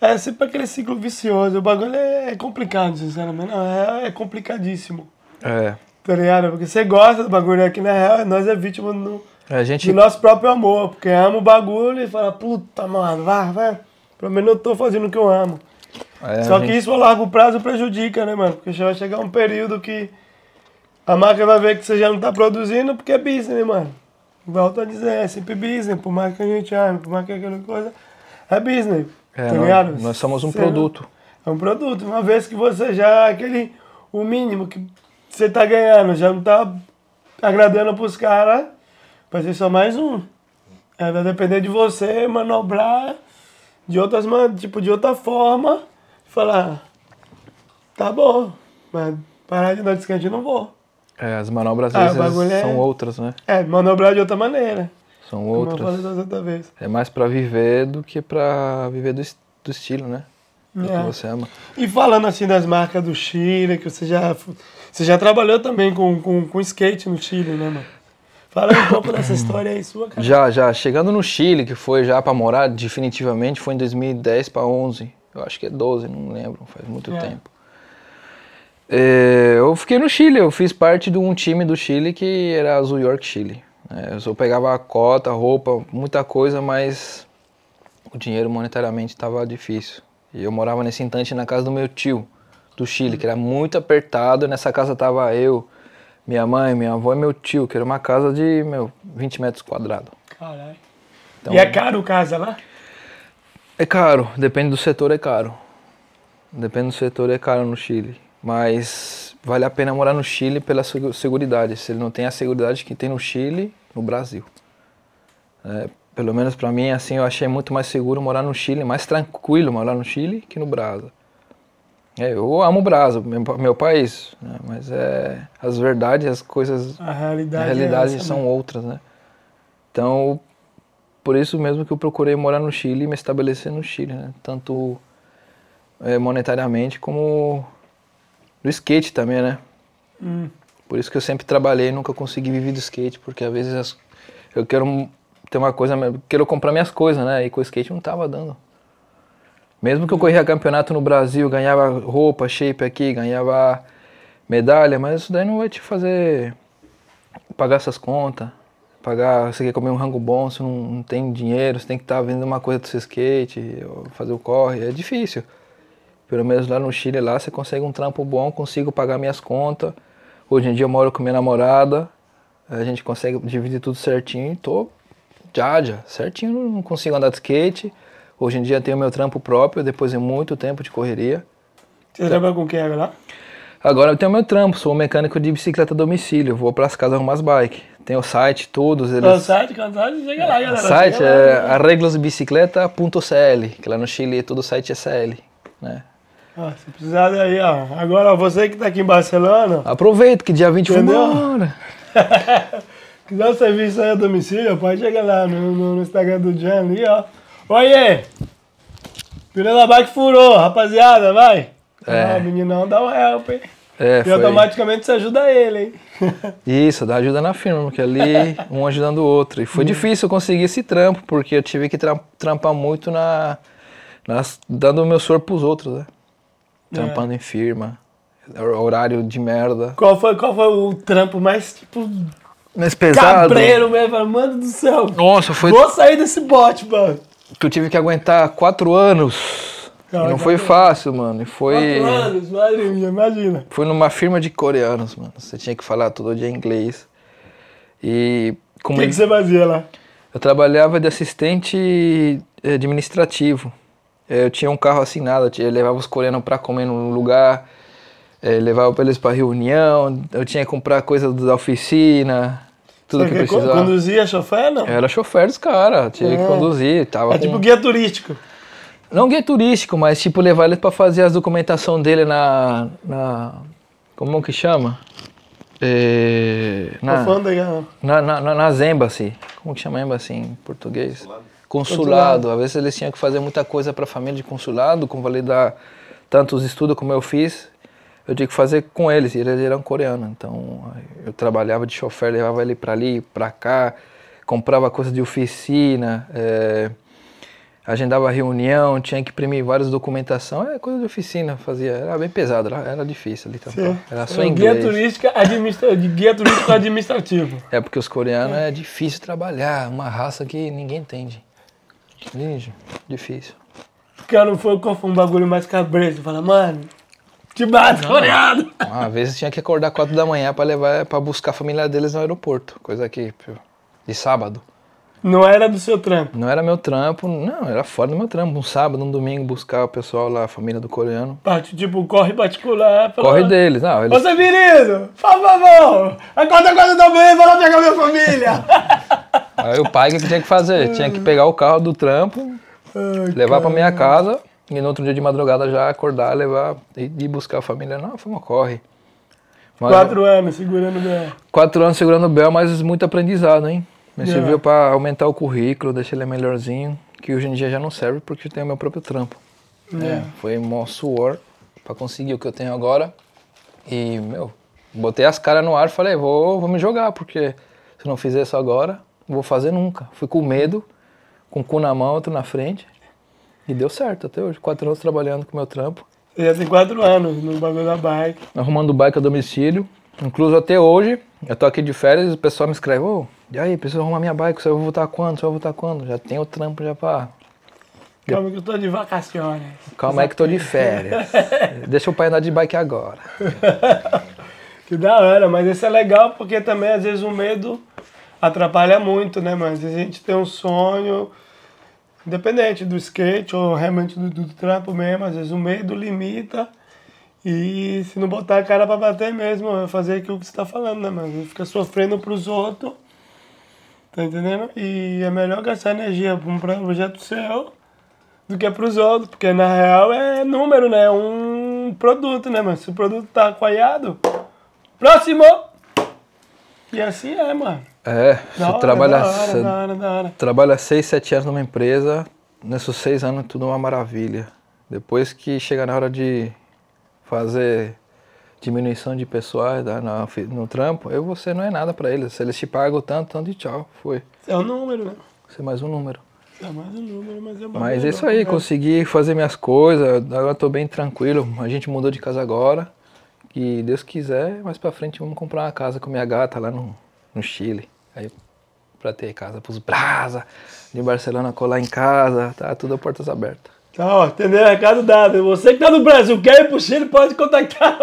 É sempre aquele ciclo vicioso. O bagulho é, é complicado, sinceramente. Não, é, é complicadíssimo. É. Tá ligado? Porque você gosta do bagulho, aqui na real, nós é vítima do, A gente. do nosso próprio amor. Porque ama o bagulho e fala, puta, mano, vai, vai. Pelo menos eu tô fazendo o que eu amo. É, Só a que gente- isso a largo prazo prejudica, né, mano? Porque vai chegar um período que a marca vai ver que você já não tá produzindo porque é business, né, mano? Volto a dizer, é sempre business, por mais que a gente ame, por mais que aquela coisa, é business. é, tá nós- ligado? nós, somos um Você- produto. É um produto. Uma vez que você já, aquele, o mínimo que você tá ganhando, já não tá agradando pros caras, vai ser só mais um. É, vai depender de você manobrar de outras, tipo, de outra forma, falar, tá bom, mas parar de andar de skate eu não vou. É, as manobras Ah, às vezes é- são outras, né? É, manobrar de outra maneira. São outras. É mais pra viver do que pra viver do, do estilo, né? Do É. que você ama. E falando assim das marcas do Chile, que você já, você já trabalhou também com, com, com skate no Chile, né, mano? Fala um pouco dessa história aí sua, cara. Já, já. Chegando no Chile, que foi já pra morar definitivamente, foi em 2010 pra 11. Eu acho que é 12, não lembro, faz muito É. tempo. É, eu fiquei no Chile, eu fiz parte de um time do Chile que era Azul York Chile. É, eu só pegava a cota, roupa, muita coisa, mas o dinheiro monetariamente estava difícil. E eu morava nesse instante na casa do meu tio, do Chile, que era muito apertado. Nessa casa tava eu, minha mãe, minha avó e meu tio, que era uma casa de, meu, 20 metros quadrados. Caralho. Então, e é caro casa lá? É caro, depende do setor, é caro. Depende do setor, é caro no Chile. Mas vale a pena morar no Chile pela segu- seguridade. Se ele não tem a seguridade que tem no Chile, no Brasil. É, pelo menos pra mim, assim, eu achei muito mais seguro morar no Chile, mais tranquilo morar no Chile que no Brasil. É, eu amo o Brasil, meu, meu país, né? mas é, as verdades, as coisas, A a realidade, realidade é essa, são né? outras, né? Então, por isso mesmo que eu procurei morar no Chile e me estabelecer no Chile, né? Tanto eh, monetariamente como no skate também, né? Hum. Por isso que eu sempre trabalhei e nunca consegui viver do skate, porque às vezes as- eu quero ter uma coisa, quero comprar minhas coisas, né? E com o skate não tava dando. Mesmo que eu corria campeonato no Brasil, ganhava roupa, shape aqui, ganhava medalha, mas isso daí não vai te fazer pagar essas contas, pagar, você quer comer um rango bom, você não, não tem dinheiro, você tem que estar vendendo uma coisa do seu skate, fazer o corre, é difícil. Pelo menos lá no Chile, lá você consegue um trampo bom, consigo pagar minhas contas. Hoje em dia eu moro com minha namorada, a gente consegue dividir tudo certinho e tô já, já, certinho, não consigo andar de skate. Hoje em dia tenho meu trampo próprio, depois de muito tempo de correria. Você trabalha com quem agora? Agora eu tenho meu trampo, sou mecânico de bicicleta a domicílio, vou pras casas arrumar as bikes. Tem o site, todos O eles. site, qual site? Chega lá, galera. O site lá. é arreglosbicicleta.cl, que lá no Chile todo site é CL, né? Ó, se precisar daí, ó. Agora, você que tá aqui em Barcelona, Aproveita que dia 20 eu vou Entendeu? embora. quiser o serviço aí a domicílio, pode chegar lá no, no- no Instagram do Jan ali, ó. Oiê! Da bike furou, rapaziada, vai! É. Ah, meninão dá um help, hein? É, E foi. automaticamente você ajuda ele, hein? Isso, dá ajuda na firma, porque ali um ajudando o outro. E Hum. foi difícil eu conseguir esse trampo, porque eu tive que tra- trampar muito na, nas- dando o meu soro pros outros, né? É. Trampando em firma, horário de merda. Qual foi, qual foi o trampo mais, tipo, Mas pesado. cabreiro mesmo? Mano do céu, Nossa, foi vou sair desse bote, mano. que eu tive que aguentar quatro anos. E Cara, não foi fácil, mano. E foi. Quatro anos, madre minha, imagina. Foi numa firma de coreanos, mano. Você tinha que falar todo dia inglês. E O que, que você fazia lá? eu trabalhava de assistente eh, administrativo. Eh, Eu tinha um carro assinado, eu levava os coreanos pra comer num lugar, eh, levava eles pra reunião, eu tinha que comprar coisa da oficina, tudo Você que que precisava. Conduzia chofer, não? Eu era chofer dos caras, tinha que É. conduzir, tava É com... tipo guia turístico. Não guia turístico, mas tipo levar eles pra fazer as documentação dele na. na como que chama? É, na, na, na, na, nas embassy. Como que chama embassy em português? Consulado. Consulado. Às vezes eles tinham que fazer muita coisa pra família de consulado, com validar tantos estudos como eu fiz. Eu tinha que fazer com eles, e eles eram coreanos. Então eu trabalhava de chofer, levava ele pra ali, pra cá, comprava coisa de oficina. é, agendava reunião, tinha que imprimir várias documentação, é coisa de oficina, fazia, era bem pesado, era, era difícil ali também. Era só É, em Guia inglês. turística administra... guia turístico administrativo. É porque os coreanos é difícil trabalhar, uma raça que ninguém entende. Entende? Difícil. Cara, não foi qual foi um bagulho mais cabreiro. Fala, mano, te bato, coreano. Uma vez tinha que acordar quatro da manhã para levar para buscar a família deles no aeroporto, coisa que de sábado. Não era do seu trampo. Não era meu trampo, não, era fora do meu trampo. Um sábado, um domingo, buscar o pessoal lá, a família do coreano. Parte, tipo, corre particular. fala, Corre deles, não, eles Ô, seu menino, por favor, acorda quatro da manhã vai lá pegar minha família. Aí o pai o que tinha que fazer? Tinha que pegar o carro do trampo, Ai, levar pra minha casa e no outro dia de madrugada já acordar, levar e ir buscar a família. Não, foi uma corre. Mas- Quatro anos segurando o quatro anos segurando o Bel, mas muito aprendizado, hein? Me É. serviu pra aumentar o currículo, deixar ele melhorzinho, que hoje em dia já não serve porque eu tenho meu próprio trampo. É, foi mó suor pra conseguir o que eu tenho agora. E, meu, botei as caras no ar e falei, vou, vou me jogar, porque se não fizer isso agora, não vou fazer nunca. Fui com medo, com o cu na mão, outro na frente. E deu certo até hoje. Quatro anos trabalhando com o meu trampo, Você já tem quatro anos no bagulho da bike. arrumando bike a domicílio. Incluso até hoje, eu tô aqui de férias e o pessoal me escreve, ô, e aí, preciso arrumar minha bike, você vai voltar quando? Você vai voltar quando? Já tem o trampo já pra... Calma que eu tô de vacações. Calma aí que tô de férias. Deixa o pai andar de bike agora. Que da hora, mas isso é legal porque também às vezes o medo atrapalha muito, né, mano? Às vezes a gente tem um sonho, independente do skate ou realmente do, do trampo mesmo, às vezes o medo limita e se não botar a cara pra bater mesmo, é fazer aquilo que você tá falando, né, mano? Fica sofrendo pros outros, tá entendendo? E é melhor gastar energia pra um projeto seu do que pros outros, porque na real é número, né? É um produto, né, mano? Se o produto tá coiado, próximo! E assim é, mano. É, Da você hora, trabalha, da hora, você da hora, da hora. trabalha seis, sete anos numa empresa, nesses seis anos tudo é uma maravilha. Depois que chega na hora de fazer diminuição de pessoal da- na- no trampo, aí você não é nada pra eles. Se eles te pagam tanto, tanto e tchau, foi. É um número, né? Você é mais um número. É mais um número, mas é mais Mas é isso aí, consegui fazer minhas coisas, agora tô bem tranquilo. A gente mudou de casa agora. E Deus quiser, mais pra frente vamos comprar uma casa com minha gata lá no, no Chile. Aí pra ter casa pros brasa, de Barcelona colar em casa, tá tudo a portas abertas. Tá, ó, entendeu? Recado dado. Você que tá no Brasil, quer ir pro Chile, pode contactar.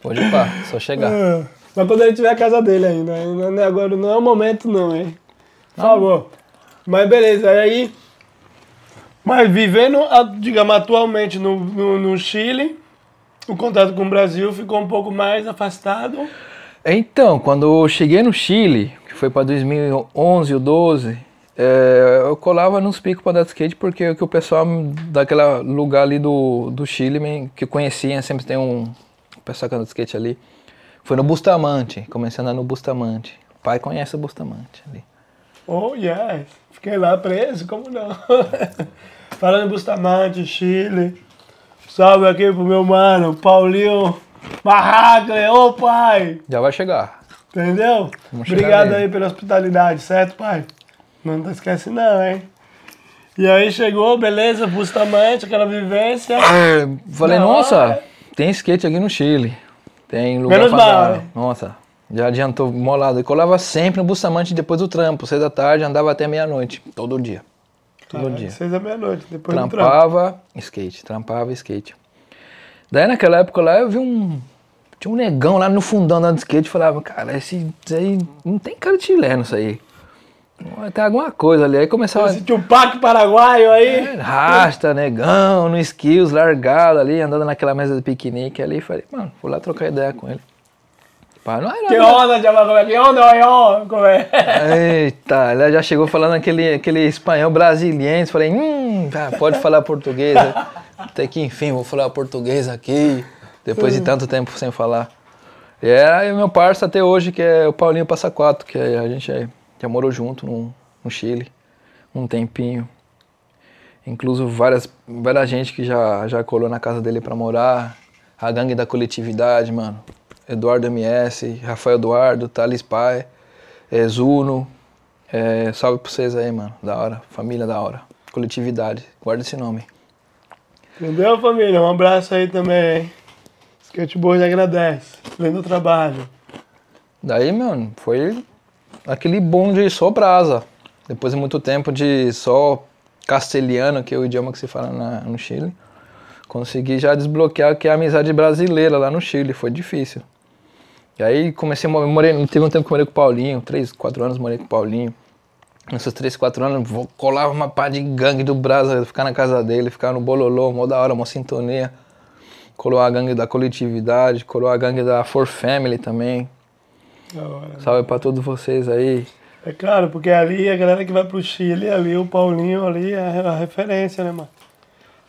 Pode ir pá, só chegar. Ah, Mas quando ele tiver a casa dele ainda. ainda é agora não é o momento não, hein? Por favor. Mas beleza, aí. Mas vivendo, digamos, atualmente no, no, no Chile, o contato com o Brasil ficou um pouco mais afastado. Então, quando eu cheguei no Chile, que foi para 2011 ou 12, é, eu colava nos picos para dar skate porque que o pessoal daquele lugar ali do, do Chile que conhecia, sempre tem um pessoal que anda de skate ali. Foi no Bustamante, comecei a andar no Bustamante. O pai conhece o Bustamante ali. Oh, yes. Fiquei lá preso, como não? Falando em Bustamante, Chile. Salve aqui pro meu mano, Paulinho Barraca. Ô, pai! Já vai chegar. Entendeu? Vamos Obrigado aí pela hospitalidade, certo, pai? Não esquece não, hein? E aí chegou, beleza, Bustamante, aquela vivência. É, falei, nossa, tem skate aqui no Chile. Tem lugar Menos pra mal, né? Nossa, já adiantou molado. Eu colava sempre no Bustamante depois do trampo. Seis da tarde, andava até meia-noite. Todo dia. Todo Caralho, dia. Seis da meia-noite, depois do trampo. Trampava, skate. Trampava, skate. Daí naquela época lá eu vi um... Tinha um negão lá no fundão andando de skate. Falava, cara, esse, esse aí não tem cara de chileno isso aí. Tem alguma coisa ali. Aí começava... Esse Tupac paraguaio aí. É, Rasta, negão, no skills, largado ali, andando naquela mesa de piquenique ali. Falei, mano, vou lá trocar ideia com ele. Pá, não era Que onda, como é? Que onda, oi, como é? Eita, ele já chegou falando aquele, aquele espanhol brasiliense. Falei, hum, tá, pode falar português. Até que enfim, vou falar português aqui, depois de tanto tempo sem falar. E é o meu parceiro até hoje, que é o Paulinho Passa Quatro, que a gente é- já morou junto no, no Chile, um tempinho. Incluso várias, várias gente que já, já colou na casa dele pra morar. A gangue da coletividade, mano. Eduardo MS, Rafael Eduardo, Thales Pai, é, Zuno. É, salve pra vocês aí, mano. Da hora. Família da hora. Coletividade. Guarda esse nome. Entendeu, família? Um abraço aí também, hein? Skateboard agradece. Lindo trabalho. Daí, mano, foi aquele bom de só brasa. Depois de muito tempo de só castelhano, que é o idioma que se fala na- no Chile, consegui já desbloquear que é a amizade brasileira lá no Chile. Foi difícil. E aí comecei a morar, teve um tempo que morei com o Paulinho, três, quatro anos morei com o Paulinho. Nesses três, quatro anos, vou- colava uma pá de gangue do Brasa, ficar na casa dele, ficar no bololô, mó da hora, uma sintonia. Colou a gangue da coletividade, colou a gangue da For Family também. Hora. Salve pra todos vocês aí. É claro, porque ali a galera que vai pro Chile, ali o Paulinho ali é a referência, né, mano?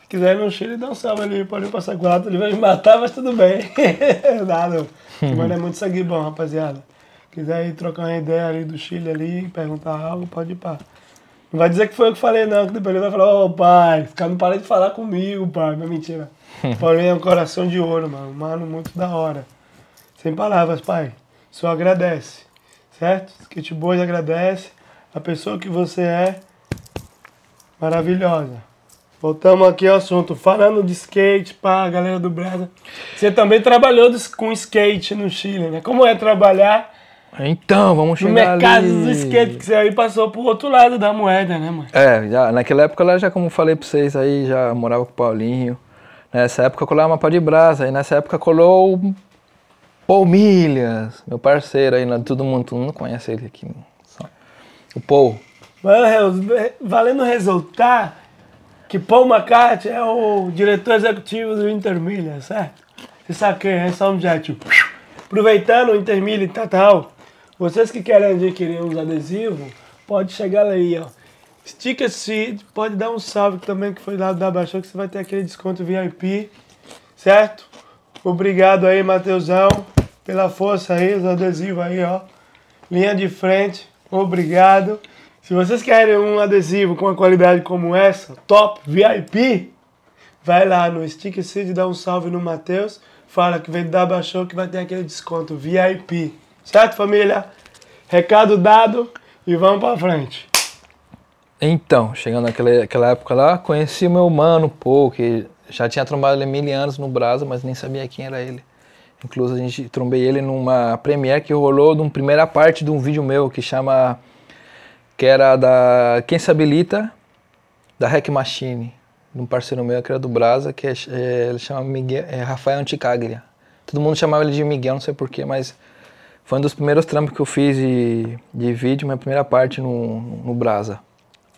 Se quiser ir no Chile, dá um salve ali, Paulinho passa quatro, ele vai me matar, mas tudo bem. Nada, mano, é muito sangue bom, rapaziada. Quiser ir trocar uma ideia ali do Chile ali, perguntar algo, pode ir pá. Não vai dizer que foi eu que falei não, que depois ele vai falar, ô pai, esse cara não para de falar comigo, pai, mas mentira. Paulinho é um coração de ouro, mano, mano muito da hora. Sem palavras, pai. Só agradece, certo? Skateboard agradece. A pessoa que você é, maravilhosa. Voltamos aqui ao assunto. Falando de skate, pá, galera do Brasil. Você também trabalhou com skate no Chile, né? Como é trabalhar Então, vamos no chegar mercado ali. do skate? Que você aí passou pro outro lado da moeda, né, mano? É, já, naquela época lá, já como falei pra vocês aí, já morava com o Paulinho. Nessa época colava uma pá de brasa. Aí nessa época colou Paul Milhas, meu parceiro aí, todo mundo, todo mundo conhece ele aqui. só. O Paul. Mano, valendo ressaltar que Paul McCartney é o diretor executivo do Intermilha, certo? Você sabe quem é? Só um jet. Aproveitando o Intermilha e tal, tal, vocês que querem adquirir uns adesivos, pode chegar aí, ó. Sticker Seed, pode dar um salve também, que foi lá do Abaixou, que você vai ter aquele desconto VIP, certo? Obrigado aí, Mateusão, pela força aí, os adesivos aí, ó. Linha de frente, obrigado. Se vocês querem um adesivo com uma qualidade como essa, top, VIP, vai lá no Stick Seed, dá um salve no Matheus, fala que vem da Baixou que vai ter aquele desconto VIP. Certo, família? Recado dado e vamos pra frente. Então, chegando naquela aquela época lá, conheci o meu mano, Paul, que já tinha trombado ele mil anos no Brasa, mas nem sabia quem era ele. Inclusive, a gente trombei ele numa premiere que rolou de uma primeira parte de um vídeo meu que chama. que era da Quem Se Habilita, da Hack Machine, de um parceiro meu que era do Brasa, que é, é, ele chama Miguel, é Rafael Anticaglia. Todo mundo chamava ele de Miguel, não sei porquê, mas foi um dos primeiros trampos que eu fiz de, de vídeo, minha primeira parte no, no Brasa.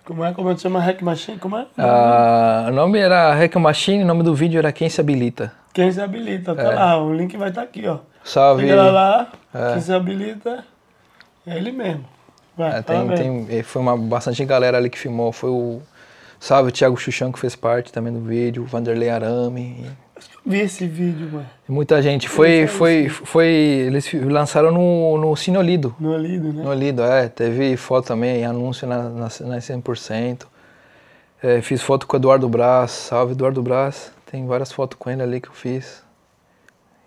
Como é? Como é que chama Hack Machine? Como é? Ah, o nome era Hack Machine, o nome do vídeo era Quem se habilita. Quem se habilita, tá É. lá, o link vai estar aqui, ó. Salve. Chega lá, É. quem se habilita é ele mesmo. Vai, É, tem, tem, e foi uma bastante galera ali que filmou. Foi o Salve o Thiago Xuxão que fez parte também do vídeo, o Vanderlei Arame. Vi esse vídeo, mano. Muita gente. Foi, foi, foi. Eles lançaram no, no Cine Olido. No lido, né? No Olido, é. Teve foto também, anúncio na, na, na 100%. É, fiz foto com o Eduardo Braz. Salve, Eduardo Braz. Tem várias fotos com ele ali que eu fiz.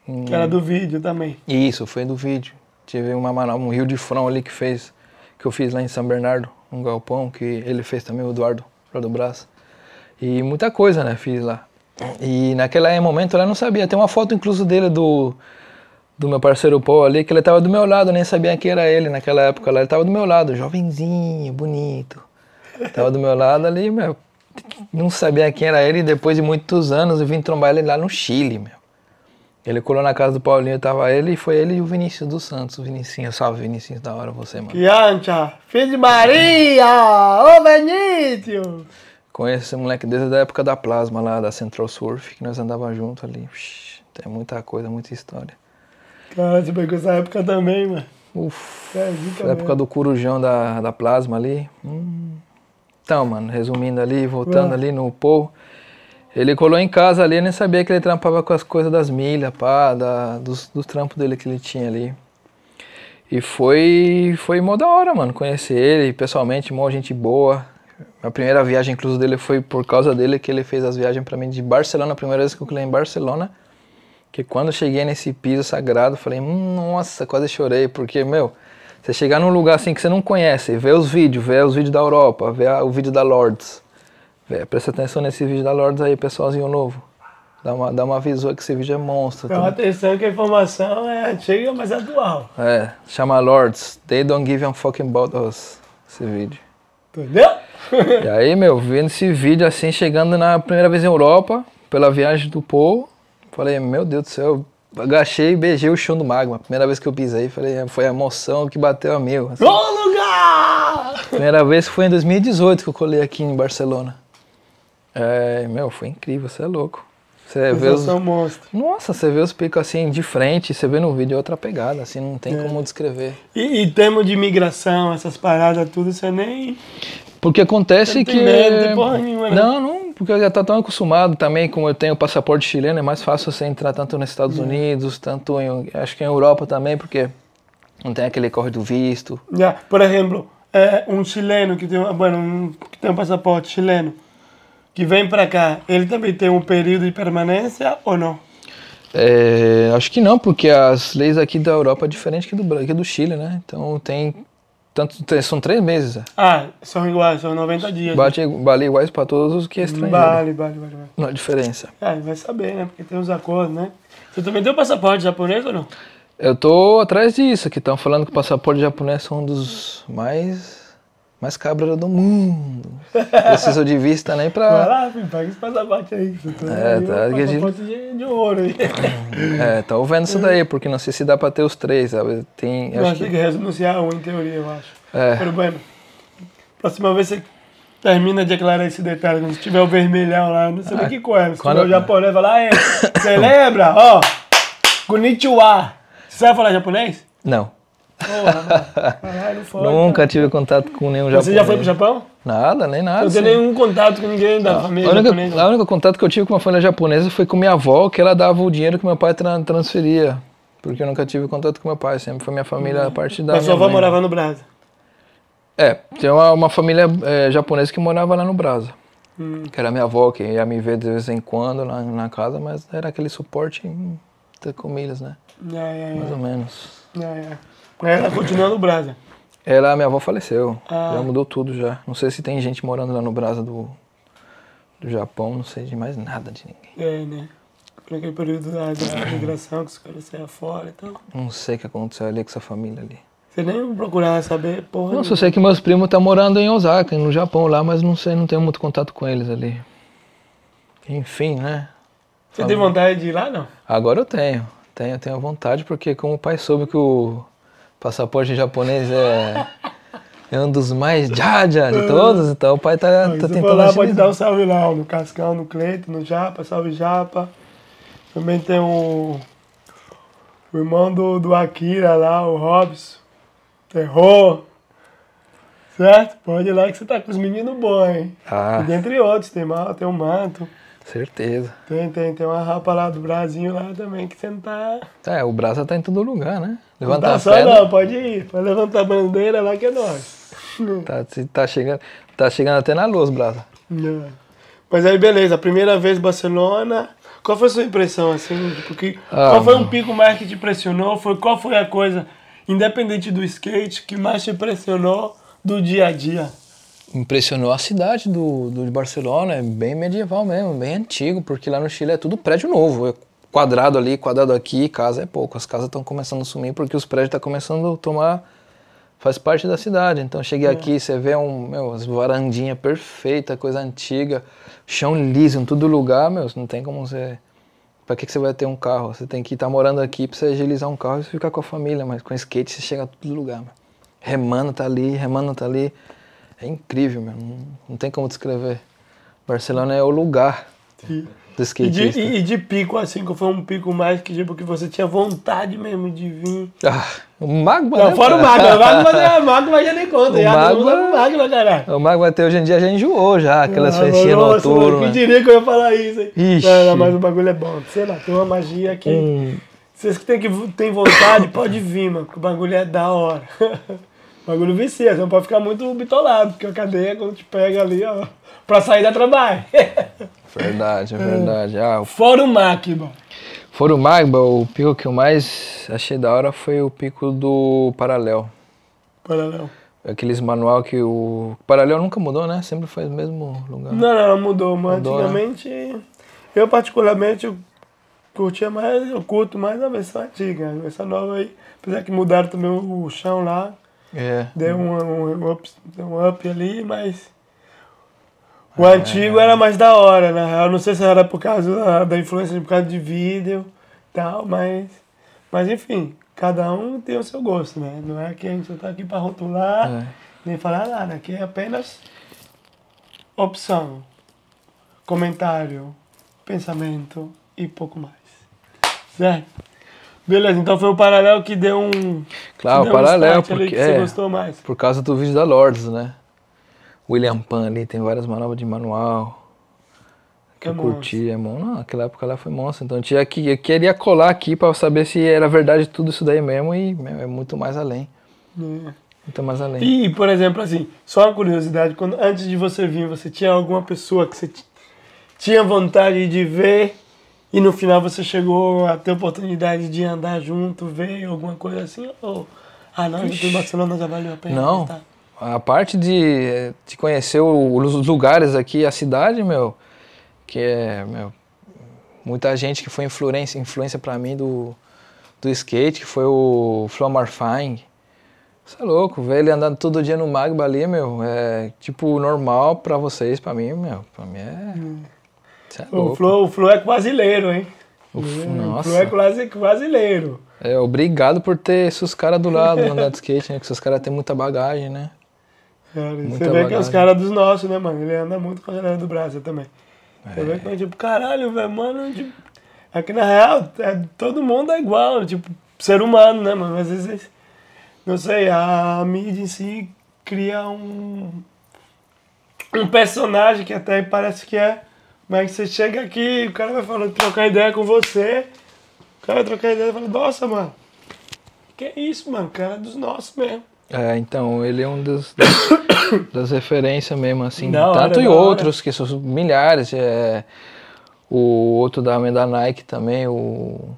Em- Que era do vídeo também. Isso, foi do vídeo. Tive uma, um Rio de Frão ali que fez, que eu fiz lá em São Bernardo, um galpão, que ele fez também, o Eduardo, Eduardo Braz. E muita coisa, né, fiz lá. E naquele momento eu não sabia. Tem uma foto incluso dele do, do meu parceiro Paul ali, que ele tava do meu lado, eu nem sabia que era ele naquela época lá. Ele tava do meu lado, jovenzinho, bonito. Tava do meu lado ali, meu. Não sabia quem era ele, e depois de muitos anos eu vim trombar ele lá no Chile, meu. Ele colou na casa do Paulinho, tava ele e foi ele e o Vinícius dos Santos, o Vinicinho. Salve, Vinicinho, da hora você, mano. Kiancha, filho de Maria! Ô, Benício! Conheço esse moleque desde a época da Plasma lá, da Central Surf, que nós andava junto ali. Tem muita coisa, muita história. Cara, você pegou essa época também, mano. Uf, É, a época mesmo. do Corujão da, da Plasma ali. Hum. Então, mano, resumindo ali, voltando Ué. ali no Paul. Ele colou em casa ali, eu nem sabia que ele trampava com as coisas das milhas, pá, da, dos, dos trampos dele que ele tinha ali. E foi, foi mó da hora, mano, conhecer ele pessoalmente, mó gente boa. A primeira viagem, incluso, dele foi por causa dele que ele fez as viagens pra mim de Barcelona, a primeira vez que eu colei em Barcelona. Que quando eu cheguei nesse piso sagrado, falei, "Hum, nossa, quase chorei, porque, meu, você chegar num lugar assim que você não conhece, ver os vídeos, ver os vídeos da Europa, a- o vídeo da Lords. Vê, presta atenção nesse vídeo da Lords aí, pessoalzinho novo. Dá uma, dá uma visão que esse vídeo é monstro. Presta tá? atenção que a informação é antiga, mas é atual. É, chama Lords. They don't give a fucking about us. Esse vídeo. Entendeu? E aí, meu, vendo esse vídeo assim, chegando na primeira vez em Europa, pela viagem do Paul, falei, meu Deus do céu, agachei e beijei o chão do magma. Primeira vez que eu pisei, falei, foi a emoção que bateu a mil. assim. Ô, lugar! Primeira vez foi em 2018 que eu colei aqui em Barcelona. É, meu, foi incrível, você é louco. Você vê os... Nossa, você vê os picos assim de frente, você vê no vídeo é outra pegada, assim, não tem É. como descrever. E, e de imigração, essas paradas, tudo, você nem. Porque acontece Não que. medo, porra nenhuma, né? Não, não, porque eu já tô tão acostumado também, como eu tenho passaporte chileno, é mais fácil você entrar tanto nos Estados Unidos, tanto em. Acho que em Europa também, porque não tem aquele corre do visto. Já, por exemplo, é, um chileno que tem, bueno, um, que tem um passaporte chileno, que vem pra cá, ele também tem um período de permanência ou não? É, acho que não, porque as leis aqui da Europa é diferente que do, que do Chile, né? Então tem. Tanto, são três meses. é. Ah, são iguais, são 90 dias. Bate, vale iguais para todos os que é estrangeiro. Vale, vale, vale. vale. Não há diferença. Ele vai saber, né? Porque tem os acordos, né? Você também tem o passaporte japonês ou não? Eu tô atrás disso, que estão falando que o passaporte japonês é um dos mais mais cabra do mundo. Preciso de vista nem Vai pra. lá, filho, pega esse passaporte aí. Tem É, tá, um a passaporte de, de ouro aí. É, tô vendo isso daí, porque não sei se dá pra ter os três, sabe? Tem. Eu Acho acho que que, renunciar um em teoria, eu acho. é, bueno, próxima vez você termina de aclarar esse detalhe. Quando tiver o vermelhão lá, não sei nem que cor é. Se quando- tiver o japonês, fala, ah, é, você lembra? Ó, konnichiwa. Você sabe falar japonês? não. Porra, caralho, não foi. Nunca tive contato com nenhum japonês. Você já foi pro Japão? Nada, nem nada. Não tem nenhum contato com ninguém da A família única, japonesa? a única contato que eu tive com uma família japonesa foi com minha avó, que ela dava o dinheiro que meu pai tra- transferia. Porque eu nunca tive contato com meu pai, sempre foi minha família a parte da. Mas sua avó mãe. morava no Brasil. É, tem uma, uma família é, japonesa que morava lá no Brasa. Hum. Que era minha avó, que ia me ver de vez em quando lá na casa, mas era aquele suporte hum, de comilhas, né? É, é, Mais ou menos. É, é. Ela continua no Brasil. Ela, minha avó faleceu. Ah. Já mudou tudo já. Não sei se tem gente morando lá no Brasa do, do Japão, não sei de mais nada de ninguém. É, né? Naquele período da, da migração, que os caras saíam fora e tal. Não sei o que aconteceu ali com essa família ali. Você nem procurava saber, porra. Não, só sei que meus primos estão morando em Osaka, no Japão lá, mas não sei, não tenho muito contato com eles ali. Enfim, né? Você tem vontade de ir lá, não? Agora eu tenho. Tenho, tenho vontade, porque como o pai soube que o passaporte japonês é, é um dos mais jaja de todos, então o pai tá, tá Se for tentando lá, pode dar um salve lá, no Cascão, no Cleito, no Japa, salve Japa. Também tem o, o irmão do, do Akira lá, o Robson. Terror. Certo? Pode ir lá que você tá com os meninos bons, hein? Ah, E dentre outros, tem, mal, tem o Manto, certeza. tem, tem, tem uma rapa lá do Brasil lá também, que você não tá. É, o Brasa tá em todo lugar, né? Não Levanta tá a só não, pode ir. Pode levantar a bandeira lá que é nós. Tá, tá, chegando, tá chegando até na luz, Brasa. É. Mas aí, beleza, primeira vez Barcelona. Qual foi a sua impressão, assim? Tipo, que, Ah, qual foi um pico mais que te impressionou? Foi, qual foi a coisa, independente do skate, que mais te impressionou do dia a dia? Impressionou a cidade do, do de Barcelona, é bem medieval mesmo, bem antigo, porque lá no Chile é tudo prédio novo. É quadrado ali, quadrado aqui, casa é pouco. As casas estão começando a sumir porque os prédios estão começando a tomar. faz parte da cidade. Então cheguei aqui, você vê um, meu, as varandinhas perfeitas, coisa antiga, chão liso em todo lugar, meu, não tem como você. Pra que, que você vai ter um carro? Você tem que estar morando aqui pra você agilizar um carro e ficar com a família, mas com skate você chega a todo lugar, meu. Remando tá ali, remando tá ali. É incrível, meu. Não, não tem como descrever. Barcelona é o lugar do e de, skatista. e- de pico, assim, qual foi um pico mais que, tipo, que você tinha vontade mesmo de vir? Ah, o Magma, Não, né, fora o cara? Magma. O Magma, já- Magma já nem conta. O já Magma- o Magma, caralho. O Magma até hoje em dia já enjoou já, aquelas Ah, festinhas noturnas. Quem diria que eu ia falar isso, hein? Ixi. Não, não, mas o bagulho é bom. Sei lá, tem uma magia que... Hum, Vocês que tem, que tem vontade, pode vir, mano, que o bagulho é da hora. o bagulho vicia, você não pode ficar muito bitolado, porque a cadeia quando te pega ali, ó, pra sair da trabalho. verdade, é verdade. Ah, o Fora o Máquina. Fora o Magma, o pico que eu mais achei da hora foi o pico do Paralel. Paralelo. Aqueles manual que o. Paralel nunca mudou, né? Sempre foi o mesmo lugar. Não, não, mudou, mas Mudou, né? antigamente, eu particularmente, eu curtia mais, eu curto mais a versão antiga, a versão nova aí, apesar que mudaram também o chão lá, É. deu um, um, up, deu um up ali, mas o antigo era mais da hora, na real. Não sei se era por causa da, da influência, por causa de vídeo e tal, mas, mas enfim, cada um tem o seu gosto, né? Não é que a gente tá aqui pra rotular, É. nem falar nada, aqui é apenas opção, comentário, pensamento e pouco mais. Certo? Beleza, então foi o paralelo que deu um. Claro, o deu um paralelo, ali porque. que você é, gostou mais. Por causa do vídeo da Lords, né? William Pan ali, tem várias manobras de manual. Que É eu curti, é bom. Não, naquela época lá foi monstro. Então eu, tinha que, eu queria colar aqui pra saber se era verdade tudo isso daí mesmo e meu, é muito mais além. É. Muito mais além. E, por exemplo, assim, só uma curiosidade, quando, antes de você vir, você tinha alguma pessoa que você tinha vontade de ver e no final você chegou a ter oportunidade de andar junto, ver alguma coisa assim? Ou, ah não, já em Barcelona, já valeu a pena. Não. tá? A parte de, de conhecer os lugares aqui, a cidade, meu, que é, meu, muita gente que foi influência, influência para mim do, do skate, que foi o Flo Marfine. Você é louco, ver ele andando todo dia no Magba ali, meu, é tipo normal pra vocês, pra mim, meu, pra mim é... Você é O. Flo, o Flo é brasileiro, hein? O É, O nossa. Flo é quase brasileiro. É, obrigado por ter seus caras do lado andando de skate, né, que seus caras têm muita bagagem, né. Cara, você Muita vê que é bagagem. os caras dos nossos, né, mano? Ele anda muito com a galera do Brasil também. Você vê que é tipo, caralho, velho, mano, tipo, aqui na real, é, todo mundo é igual, tipo, ser humano, né, mano? Às vezes, não sei, a mídia em si cria um, um personagem que até parece que é, mas você chega aqui, o cara vai falando, trocar ideia com você, o cara vai trocar ideia e fala, nossa, mano, que é isso, mano, o cara é dos nossos mesmo. É, então, ele é um dos, das, das referências mesmo, assim. Da hora, tanto e da hora. outros, que são milhares. É, o outro da, da Nike também, o,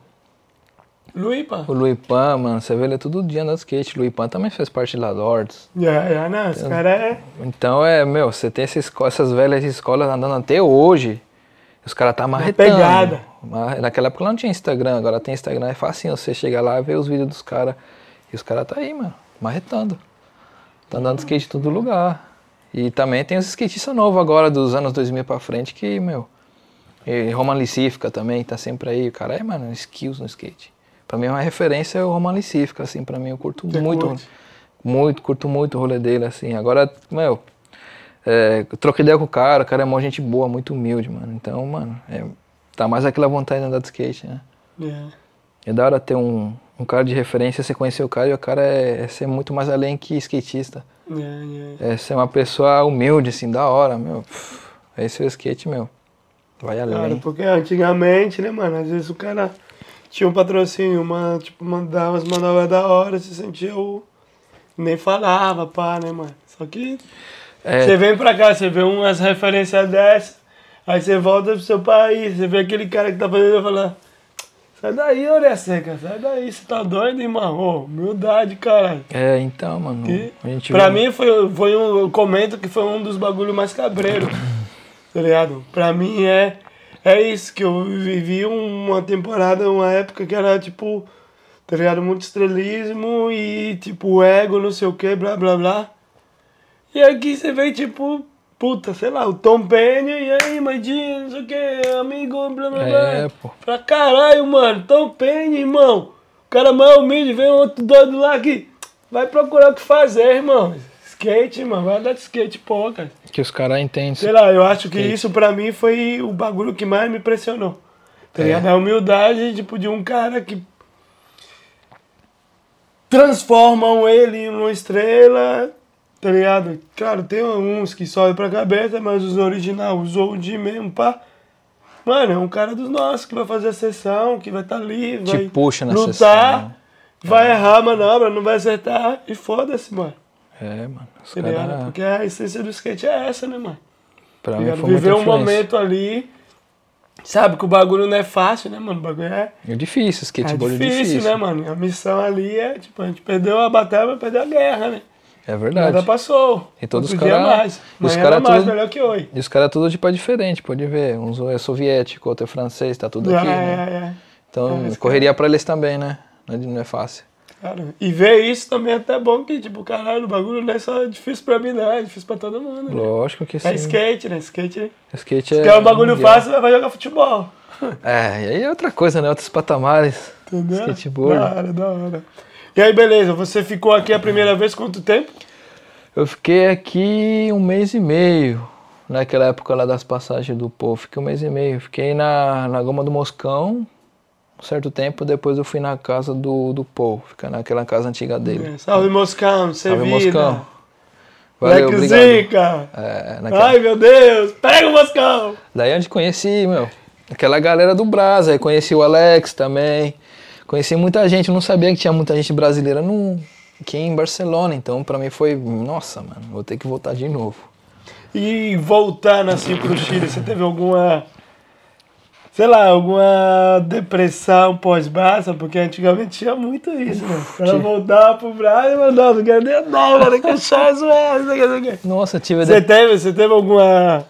Luipa. o Louis Pan, mano. Você vê ele todo dia andando de skate. O Louis Pan também fez parte lá da Lords. É, é, não, esse cara é... Então, é, meu, você tem essa esco- essas velhas escolas andando até hoje. Os caras tá marretando. pegada. Mas Naquela época não tinha Instagram, agora tem Instagram, é fácil você chegar lá e ver os vídeos dos caras. E os caras tá aí, mano, marretando. Tá andando de skate em todo lugar. E também tem os skatistas novos agora, dos anos 2000 pra frente, que, meu... E Roman Licífica também, tá sempre aí. O cara é, mano, skills no skate. Pra mim, uma referência é o Roman Licífica, assim, pra mim, eu curto Você muito. curte? Muito, curto muito o rolê dele, assim. Agora, meu, é, eu troquei ideia com o cara, o cara é mó gente boa, muito humilde, mano. Então, mano, é, tá mais aquela vontade de andar de skate, né? É. É da hora ter um, um cara de referência, você conhecer o cara e o cara é, é ser muito mais além que skatista. É, é. É ser uma pessoa humilde, assim, da hora, meu. Esse é o skate, meu. Vai Cara, além. porque antigamente, né, mano, às vezes o cara tinha um patrocínio, uma, tipo, mandava umas manobras da hora, se sentia o... Nem falava, pá, né, mano? Só que É, você vem pra cá, você vê umas referências dessas, aí você volta pro seu país, você vê aquele cara que tá fazendo e fala, sai daí, orelha seca, sai daí, você tá doido, irmão? Ô, humildade, caralho. é, então, mano. Que, A gente pra vê- mim foi, foi um, eu comento que foi um dos bagulhos mais cabreiros, tá ligado? Pra mim é, é isso, que eu vivi uma temporada, uma época que era tipo, tá ligado? Muito estrelismo e tipo ego, não sei o que, blá blá blá. E aqui você vê tipo, puta, sei lá, o Tom Penny, e aí, Mandinho, não sei o que, amigo, blá blá blá. É, pô. Pra caralho, mano, Tom Penny, irmão. O cara mais humilde, vem outro doido lá que vai procurar o que fazer, irmão. Skate, mano, vai andar de skate, pô, cara. Que os caras entendem. Sei lá, eu acho que isso pra mim foi o bagulho que mais me impressionou. Tá É. A humildade, tipo, de um cara que transformam ele em uma estrela, tá ligado? Claro, tem uns que sobem pra cabeça, mas os original, os OG mesmo, pá. Mano, é um cara dos nossos que vai fazer a sessão, que vai estar ali, Te vai puxa na lutar, sessão. vai errar a manobra, não vai acertar e foda-se, mano. É, mano. Os Tá ligado? caras, Porque a essência do skate é essa, né, mano? pra Tá mim, ligado? foi Viver um momento ali. Sabe que o bagulho não é fácil, né, mano? O bagulho é, É difícil, é skateboard é difícil, difícil. né, mano? A missão ali é, tipo, a gente perdeu a batalha, mas perdeu a guerra, né? É Nada verdade. passou. E todos os cara- e os cara mais, tudo- melhor que hoje. E os caras tudo de pé diferente, pode ver. Uns é soviético, outro é francês, tá tudo aqui, é, né? é, é. Então, É, correria pra eles também, né? Não é, não é fácil. Cara, e ver isso também é até bom que, tipo, caralho, o bagulho não é só difícil pra mim, não. É difícil pra todo mundo. Né? Lógico que sim. É skate, né? Skate. Skate Se é. quer um bagulho mundial. fácil, vai jogar futebol. É, e aí é outra coisa, né? Outros patamares. Entendeu? Skateboard. Da hora, da hora. E aí, beleza, você ficou aqui a primeira vez quanto tempo? Eu fiquei aqui um mês e meio. Naquela época lá das passagens do povo. Fiquei um mês e meio. Fiquei na, na Goma do Moscão. Um certo tempo, depois eu fui na casa do, do Paul. Ficar naquela casa antiga dele. É, Salve Moscão, você Salve, vida. Moscão. Valeu, Moleque obrigado. zica. É, naquela- Ai, meu Deus, pega o Moscão. Daí onde conheci, meu, aquela galera do Brasa, aí conheci o Alex também, conheci muita gente, eu não sabia que tinha muita gente brasileira no, aqui em Barcelona, então pra mim foi, nossa, mano, vou ter que voltar de novo. E voltando assim pro Chile, você teve alguma, sei lá, alguma depressão pós-Barça? Porque antigamente tinha muito isso, né? Tinha. voltava pro Brasil e mandava, não quero nem mano, que zoado, não sei o que, que. Nossa, tive... Você teve, você teve alguma,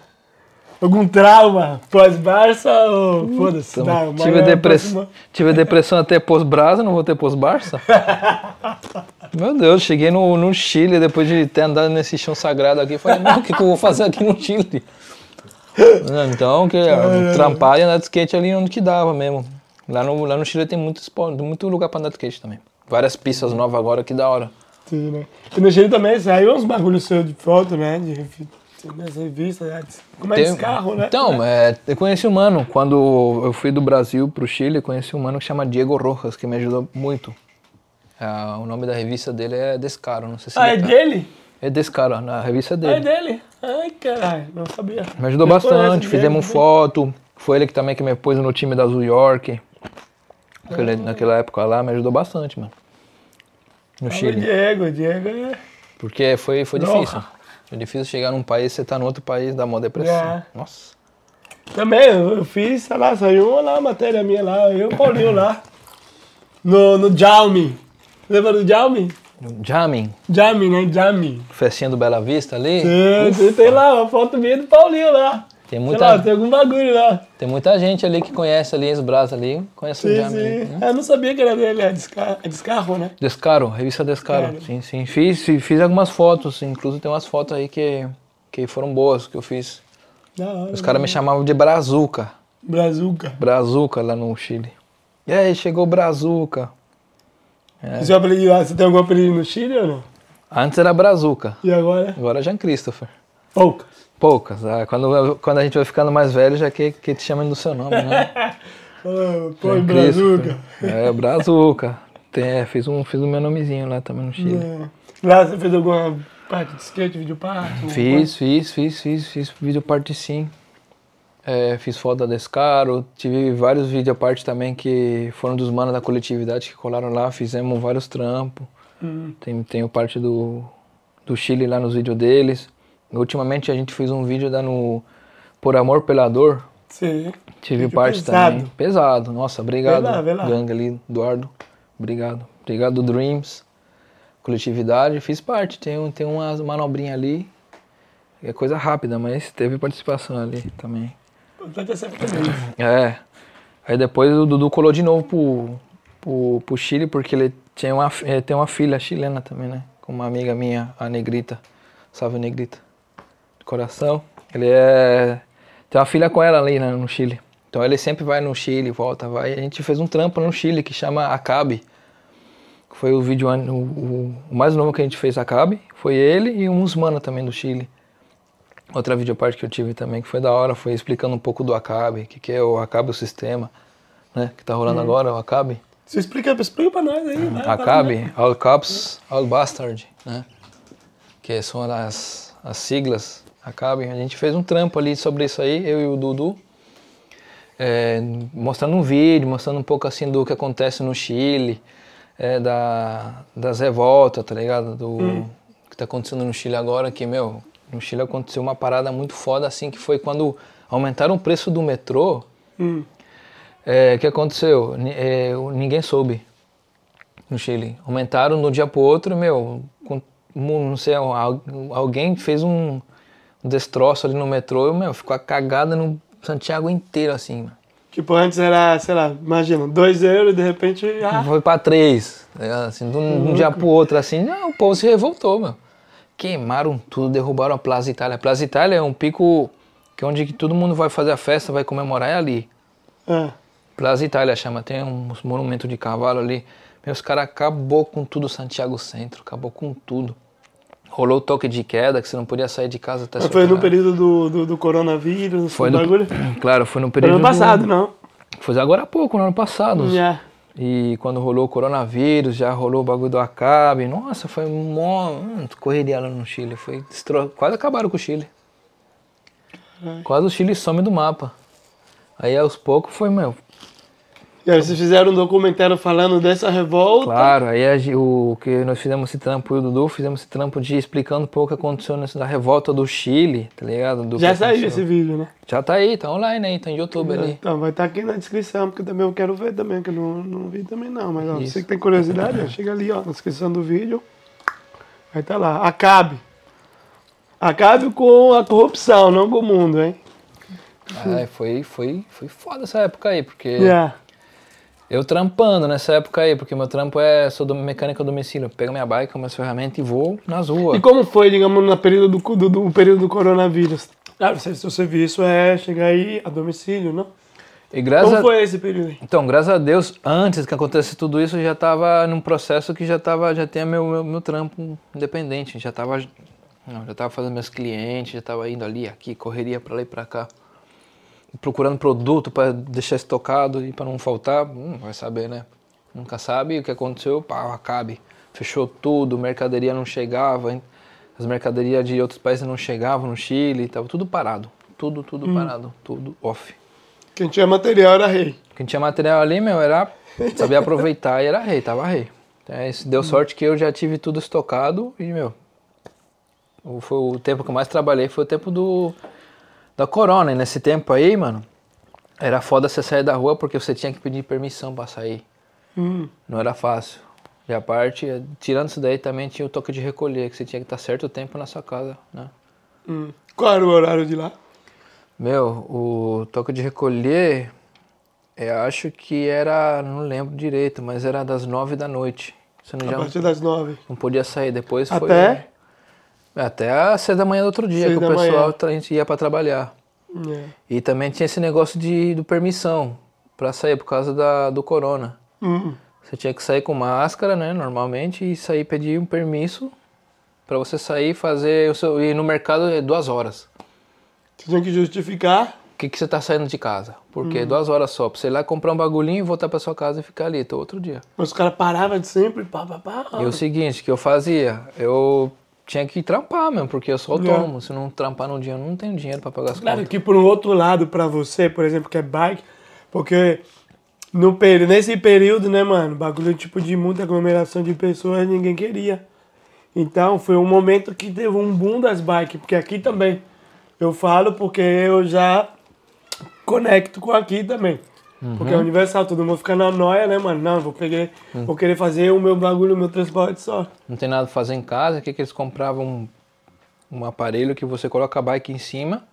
algum trauma pós-Barça ou foda-se? Então, não, tive, é depress... próxima- tive depressão até pós-Brasa, não vou ter pós-Barça? Meu Deus, cheguei no, no Chile depois de ter andado nesse chão sagrado aqui. Falei, não, o que, que eu vou fazer aqui no Chile? Então, que trampar e andar de skate ali onde que dava mesmo. Lá no, lá no Chile tem muito, muito lugar pra andar de skate também. Várias pistas novas agora, que da hora. Sim, né? E no Chile também saiu uns bagulhos seus de foto, né? De revi- nas revistas, né? Como é Tem- esse carro, né? Então, é, eu conheci um mano, quando eu fui do Brasil pro Chile, eu conheci um mano que chama Diego Rojas, que me ajudou muito. Ah, o nome da revista dele é Descaro, não sei se Ah, é tá- dele? É Descaro, na revista Ah, é dele. dele? Ai, caralho, não sabia. Me ajudou Eu bastante, fizemos Diego, foto. Foi ele que também que me pôs no time da New York. Naquele- naquela época lá, me ajudou bastante, mano. No O Chile. Diego, o Diego é. Porque foi, foi Nossa. difícil. Foi difícil chegar num país, você tá no outro país, dá mó depressão. É. Nossa. Também, eu fiz, sei lá, saiu uma lá, matéria minha lá, eu e o Paulinho lá. No, no Jaume. Lembra do Jaume? Jamming, Jaume, né? Jaume. festinha do Bela Vista ali. Tem, tem, lá uma foto minha do Paulinho lá. Tem muita, lá, tem algum bagulho lá. tem muita gente ali que conhece ali os braços ali, conhece o Sim, Jamming. ali, sim. né? Eu não sabia que era dele, é descarro, é descarro né? Descaro, revista Descaro. Cara. Sim, sim. Fiz, fi- fiz algumas fotos, inclusive tem umas fotos aí que, que foram boas que eu fiz. Hora. Os caras me chamavam de Brazuca. Brazuca. Brazuca lá no Chile. E aí, chegou o Brazuca. É. Seu apelido lá, você tem algum apelido no Chile ou não? Antes era Brazuca, E agora? agora é Jean Christopher. Poucas. Poucas. ah, Quando, quando a gente vai ficando mais velho, já que, que te chamam do seu nome, né? Ah, Põe Jean brazuca. É, Brazuca. Tem, é, fiz, um, fiz o meu nomezinho lá também no Chile. É. Lá você fez alguma parte de skate, vídeo parte? Fiz, fiz, fiz, fiz, fiz vídeo parte sim. É, fiz foto da Descaro, tive vários vídeos à parte também que foram dos manos da coletividade que colaram lá, fizemos vários trampos. Hum. Tem, tenho parte do, do Chile lá nos vídeos deles. Ultimamente a gente fez um vídeo da no Por Amor pela Dor. Sim. Tive Vídeo parte pesado. também. Pesado. Nossa, obrigado. Vê lá, vê lá. Gang ali, Eduardo. Obrigado. Obrigado, Dreams. Coletividade. Fiz parte. Tem, um, tem umas manobrinhas ali. É coisa rápida, mas teve participação ali também. Importante é sempre feliz. É. Aí depois o Dudu colou de novo pro, pro, pro Chile, porque ele tinha uma, eh, tem uma filha chilena também, né? Com uma amiga minha, a Negrita. Salve, Negrita. De coração. Ele é. Tem uma filha com ela ali né, no Chile. Então ele sempre vai no Chile, volta, vai. A gente fez um trampo no Chile que chama Acabe. Foi o vídeo, o, o, o mais novo que a gente fez Acabe. Foi ele e uns mano também do Chile. Outra videoparte que eu tive também, que foi da hora, foi explicando um pouco do Acabe, o que, que é o Acabe, o sistema, né? Que tá rolando agora, o Acabe. Você explica, explica pra nós aí. né? Acabe, All Cops, All Bastard, né? Que são as, as siglas Acabe. A gente fez um trampo ali sobre isso aí, eu e o Dudu. é, mostrando um vídeo, mostrando um pouco assim do que acontece no Chile, é, da, das revoltas, tá ligado? Do que tá acontecendo no Chile agora, que, meu, no Chile aconteceu uma parada muito foda assim, que foi quando aumentaram o preço do metrô, Hum. é, o que aconteceu? É, ninguém soube no Chile. Aumentaram de um dia pro outro, meu, com- não sei, al- alguém fez um, destroço ali no metrô, meu, ficou a cagada no Santiago inteiro, assim, mano. Tipo, antes era, sei lá, imagina, 2 euros e de repente. Ah, Foi pra três, tá ligado? assim, de um, de um dia pro outro, assim, não, o povo se revoltou, meu. Queimaram tudo, derrubaram a Plaza Itália. A Plaza Itália é um pico que é onde que todo mundo vai fazer a festa, vai comemorar, é ali. ah, Plaza Itália chama, tem uns monumentos de cavalo ali. Meus caras acabou com tudo Santiago Centro, acabou com tudo. Rolou toque de queda, que você não podia sair de casa até mas foi no período do, do, do coronavírus, Foi no, bagulho? claro, foi no Foi período ano passado, do, não. Foi agora há pouco, no ano passado. Já. E quando rolou o coronavírus, já rolou o bagulho do Acabe. Nossa, foi mó hum, correria lá no Chile. Foi destro... Quase acabaram com o Chile. Quase o Chile some do mapa. Aí aos poucos foi, meu, E aí vocês fizeram um documentário falando dessa revolta. Claro, aí a o que nós fizemos esse trampo, eu e o Dudu, fizemos esse trampo de explicando um pouco o que aconteceu nessa revolta do Chile, tá ligado? Do Já saiu aconteceu. esse vídeo, né? Já tá aí, tá online aí, tá no YouTube ali. Então, vai estar aqui na descrição, porque também eu quero ver também, que eu não, não vi também não. Mas ó, você que tem curiosidade, ó, chega ali, ó, na descrição do vídeo. Vai estar lá. Acabe. Acabe com a corrupção, não com o mundo, hein? É, foi, foi, foi foda essa época aí, porque Já. eu trampando nessa época aí, porque meu trampo é, sou do mecânico a domicílio, pego minha bike, minhas ferramentas e vou nas ruas. E como foi, digamos, no período do, do, do período do coronavírus? Ah, seu serviço é chegar aí a domicílio, não? E graças Como foi esse período aí? Então, graças a Deus, antes que acontecesse tudo isso, eu já estava num processo que já tava, já tinha meu, meu, meu trampo independente, já estava já tava fazendo meus clientes, já estava indo ali, aqui, correria para lá e para cá. Procurando produto para deixar estocado e para não faltar, hum, vai saber, né? Nunca sabe o que aconteceu, pá, acabe. Fechou tudo, mercadoria não chegava, as mercadorias de outros países não chegavam no Chile, estava tudo parado. Tudo, tudo parado, tudo off. Quem tinha material era rei. Quem tinha material ali, meu, era sabia aproveitar e era rei, tava rei. É, isso deu sorte que eu já tive tudo estocado e, meu, foi o tempo que eu mais trabalhei foi o tempo do da corona. E nesse tempo aí, mano, era foda você sair da rua porque você tinha que pedir permissão pra sair. Hum. Não era fácil. E a parte, tirando isso daí, também tinha o toque de recolher, que você tinha que estar certo tempo na sua casa, né? Hum. Qual era o horário de lá? Meu, o toque de recolher, eu acho que era, não lembro direito, mas era das nove da noite. Você não, A já partir das nove. não podia sair. Depois foi. Até? Até às seis da manhã do outro dia que o pessoal manhã. tra- ia pra trabalhar. É. E também tinha esse negócio de, do permissão pra sair por causa da, do corona. Hum. Você tinha que sair com máscara, né, normalmente, e sair pedir um permisso pra você sair e fazer o seu. ir no mercado é duas horas. Você tinha que justificar. O que, que você tá saindo de casa? Porque duas horas só, pra você ir lá comprar um bagulhinho e voltar pra sua casa e ficar ali, tô outro dia. Mas os caras paravam de sempre, pá, pá, pá. E o seguinte, que eu fazia, eu tinha que trampar mesmo, porque eu sou autônomo. Se não trampar num dia, eu não tenho dinheiro pra pagar as Claro contas. que por um outro lado, pra você, por exemplo, que é bike, porque no nesse período, né, mano, bagulho tipo de muita aglomeração de pessoas, ninguém queria. Então foi um momento que teve um boom das bikes, porque aqui também. Eu falo porque eu já conecto com aqui também. Porque é universal, todo mundo fica na noia, né, mano? Não, vou, pegar, vou querer fazer o meu bagulho, o meu transporte só. Não tem nada pra fazer em casa, o que, que eles compravam um, um aparelho que você coloca a bike em cima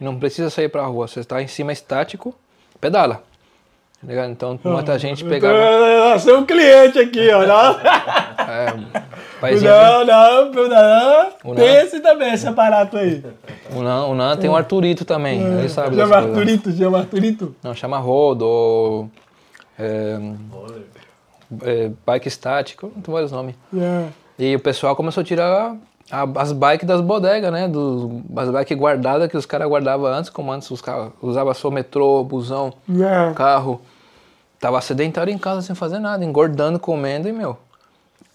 e não precisa sair pra rua. Você está em cima estático, pedala. Tá ligado? Então muita gente pegava. Eu sou um cliente aqui, ó. Não, É, paizinho, não, não. O Tem não. esse também, esse aparato aí. o Nan, o Nan tem o Arturito também, ele sabe Chama coisas. Arturito, chama Arturito. Não, chama rodo, é, é, bike estático, tem vários nomes. Yeah. E o pessoal começou a tirar a- as bikes das bodegas, né? Dos, as bikes guardadas que os caras guardavam antes, como antes os caras usavam só metrô, busão, Yeah. carro. Tava sedentário em casa sem fazer nada, engordando, comendo e, meu,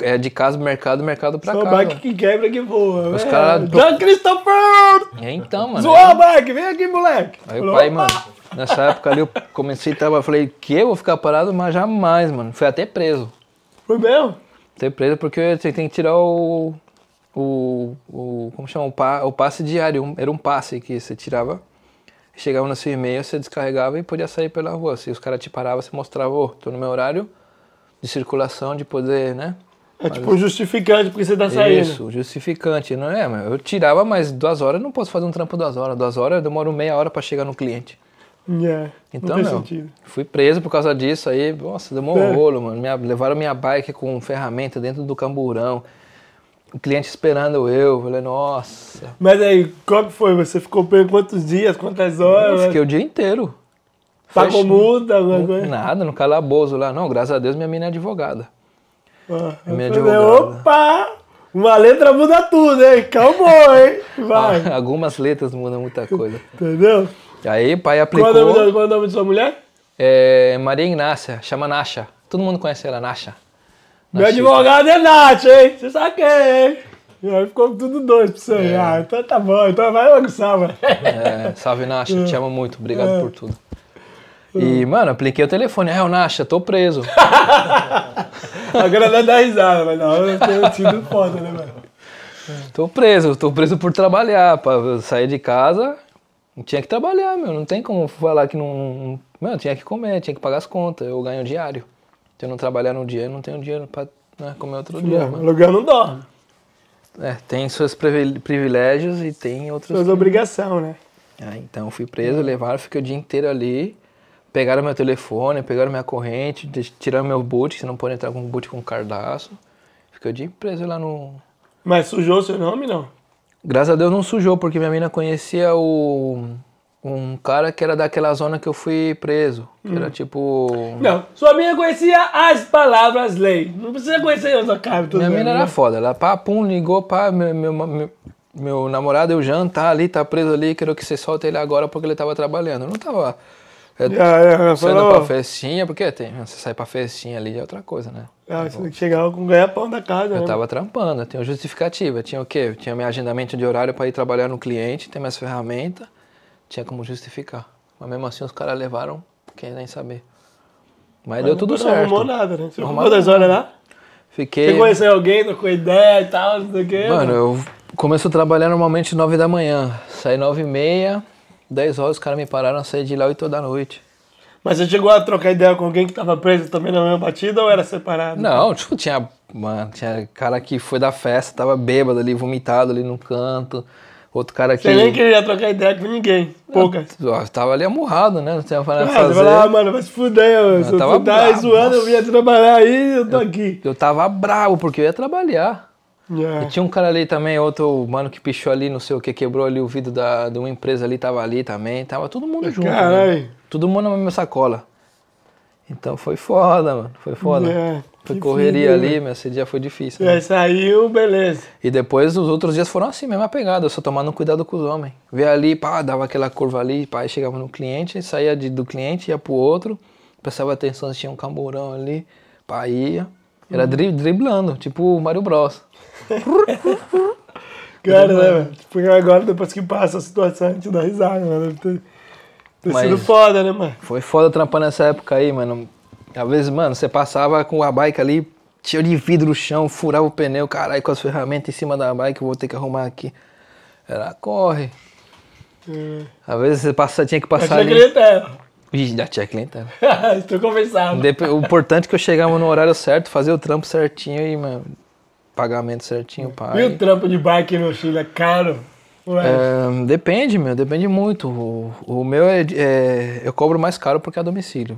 é de casa pro mercado, mercado pra Só casa. bike que quebra que voa. Os é. caras- John Christopher! E então, mano. Zoou a bike, vem aqui, moleque. Aí o Falou, pai, "Opa!" mano, nessa época ali eu comecei a trabalhar, falei, que eu vou ficar parado, mas jamais, mano. Fui até preso. Foi mesmo? Ter preso porque você tem que tirar o. O. o como chama? O, pa, o passe diário. Um- era um passe que você tirava. Chegava no seu e-mail, você descarregava e podia sair pela rua. Se os caras te paravam, você mostrava, ô, tô no meu horário de circulação, de poder, né? É tipo um justificante porque você tá saindo. Isso, justificante, não é? Eu tirava, mas duas horas eu não posso fazer um trampo duas horas. Duas horas eu demoro meia hora pra chegar no cliente. Yeah. Então, meu, sentido. fui preso por causa disso aí. Nossa, deu um É. rolo, mano. Minha- levaram minha bike com ferramenta dentro do camburão. O cliente esperando eu. Falei, nossa. Mas aí, qual que foi? Você ficou preso quantos dias, quantas horas? Eu fiquei o dia inteiro. Pagou multa? Nada, no calabouço lá. Não, graças a Deus minha mina é advogada. Ah, É minha advogada. Opa! Uma letra muda tudo, hein? Calma, hein? Vai. Algumas letras mudam muita coisa. Entendeu? Aí, pai Qual aplicou. é, o nome qual é o nome de sua mulher? É, Maria Ignácia, chama Nasha. Todo mundo conhece ela, Nasha. Meu advogado é Nath, hein? Você sabe quem é, hein? E aí ficou tudo dois pra você. Ah, então tá bom. Então vai bagunçar, mano. É, salve Nasha, te amo muito, obrigado por tudo. E, mano, apliquei o telefone. O Nasha, tô preso. Agora dá dar risada, mas na hora eu tenho sido foda, né, mano? Tô preso, tô preso por trabalhar. Pra sair de casa, tinha que trabalhar, meu. Não tem como falar que não. eu tinha que comer, tinha que pagar as contas. Eu ganho diário. Se eu não trabalhar no dia, eu não tenho dinheiro pra né, comer outro dia. Mano. aluguel não dorme. É, tem seus privil- privilégios e tem outros. Suas obrigações, né? Ah, então fui preso, levaram, fiquei o dia inteiro ali. Pegaram meu telefone, pegaram minha corrente, de- tiraram meu boot, que você não pode entrar com um boot com cardaço. Fiquei o dia preso lá no. Mas sujou seu nome, não? Graças a Deus não sujou, porque minha mina conhecia o. Um cara que era daquela zona que eu fui preso. Que era tipo. Não. Sua mina conhecia as palavras lei. Não precisa conhecer sua cara. Minha mina né? era foda. Ela, pá, pum, ligou, pá, meu, meu, meu, meu namorado, o Jean, tá ali, tá preso ali, quero que você solte ele agora porque ele tava trabalhando. Eu não tava. É, Já, já, Saindo pra festinha, porque tem, você sai pra festinha ali é outra coisa, né? Ah, você chegava com ganha-pão da casa, Eu né? tava trampando, eu tinha justificativa, tinha o quê? Eu tinha meu agendamento de horário pra ir trabalhar no cliente, tem minhas ferramentas, tinha como justificar. Mas mesmo assim os caras levaram, quem nem saber. Mas, deu tudo não certo. arrumou nada, né? Você Não arrumou quantas horas lá? Fiquei. Você conheceu alguém, trocou ideia e tal, não sei o quê? Mano, eu começo a trabalhar normalmente 9 da manhã. Saí 9 e meia, 10 horas, os caras me pararam a sair de lá 8 da noite. Mas você chegou a trocar ideia com alguém que tava preso também na mesma batida ou era separado? Não, tipo, tinha, mano, tinha cara que foi da festa, tava bêbado ali, vomitado ali no canto. Outro cara que. Você nem queria trocar ideia com ninguém. Poucas. Ó, Tava ali amurrado, né? Não tinha nada Ah, pra você fazer. ah, mano, vai se fuder, eu, se tava bravo, zoando, eu nossa. vinha trabalhar aí, eu tô aqui. Eu tava bravo, porque eu ia trabalhar. Yeah. E tinha um cara ali também, outro mano que pichou ali, não sei o que, quebrou ali o vidro da, de uma empresa ali, tava ali também. Tava todo mundo junto. né? Caralho. Todo mundo na mesma sacola. Então foi foda, mano. Foi foda. É, foi que correria fino, ali, meu. Esse dia foi difícil. E aí saiu, beleza. E depois os outros dias foram assim, mesma pegada, só tomando cuidado com os homens. Vê ali, pá, dava aquela curva ali, pá, chegava no cliente, saía de- do cliente, ia pro outro, prestava atenção se tinha um camburão ali, pá, ia. Era dri- driblando, tipo o Mario Bros. Cara, né, velho? Tipo, agora, depois que passa a situação, a gente dá risada, mano. Deve ter, ter Mas- sido foda, né, mano? Foi foda trampar nessa época aí, mano. Às vezes, mano, você passava com a bike ali, cheio de vidro no chão, furava o pneu, caralho, com as ferramentas em cima da bike, eu vou ter que arrumar aqui. Era, corre. Às vezes você passa, tinha que passar tinha ali. Ih, já tinha clientela. Estou conversando. O importante é que eu chegava no horário certo, fazer o trampo certinho e, mano, pagamento certinho, E pai. o trampo de bike no Chile é caro? É, depende, meu, depende muito. O, o meu é, é- Eu cobro mais caro porque é a domicílio.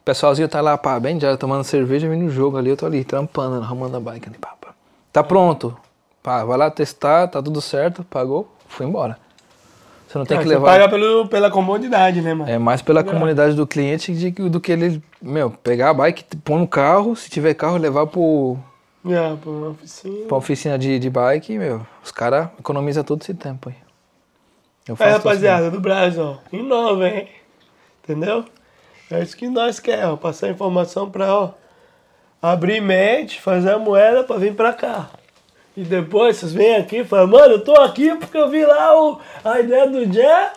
O pessoalzinho tá lá, pá, bem já tomando cerveja, vindo no jogo ali, eu tô ali, trampando, arrumando a bike ali, pá, pá. Tá pronto. Pá, vai lá testar, tá tudo certo, pagou, fui embora. Você não tem ah, que você levar. paga pelo, pela comodidade, né, mano? É mais pela comunidade do cliente de do que ele, meu, pegar a bike, pôr no carro, se tiver carro, levar pro, É, pra uma oficina. pra oficina de, de bike, meu, os caras economizam todo esse tempo aí. Eu É, faço rapaziada, do Brasil, ó. Inova, hein? Entendeu? É isso que nós queremos. Passar informação pra, ó. Abrir mente, fazer a moeda pra vir pra cá. E depois vocês vêm aqui e falam, mano, eu tô aqui porque eu vi lá o, a ideia do Jé,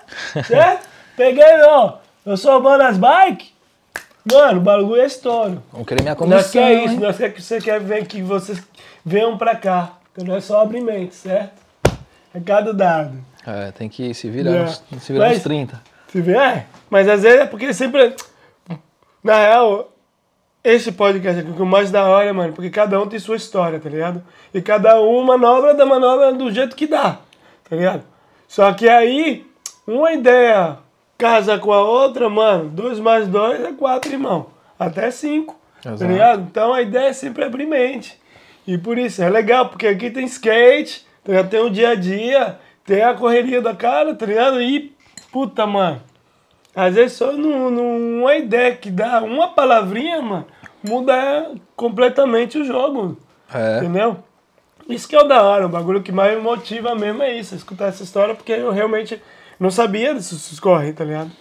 certo? Peguei, ó. Eu sou bom nas bikes. Mano, o bagulho é estouro. Vamos querer minha Nós comissão, quer isso, hein? nós quer que você quer ver que vocês venham pra cá. Então não é só abrir mente, certo? É cada dado. É, tem que se virar, É. nos, se virar Mas- nos 30. Você vê? É, mas às vezes é porque sempre. Na real, esse podcast aqui, o que mais da hora, mano, porque cada um tem sua história, tá ligado? E cada um manobra da manobra do jeito que dá, tá ligado? Só que aí, uma ideia casa com a outra, mano, dois mais dois é quatro, irmão. Até cinco, tá Exato. ligado? Então a ideia é sempre abrir mente. E por isso é legal, porque aqui tem skate, tá tem o dia a dia, tem a correria da cara, tá ligado? E, puta, mano, às vezes só num- numa ideia que dá uma palavrinha, mano, muda completamente o jogo, É. entendeu? Isso que é o da hora, o bagulho que mais me motiva mesmo é isso, escutar essa história, porque eu realmente não sabia desses corre, tá ligado?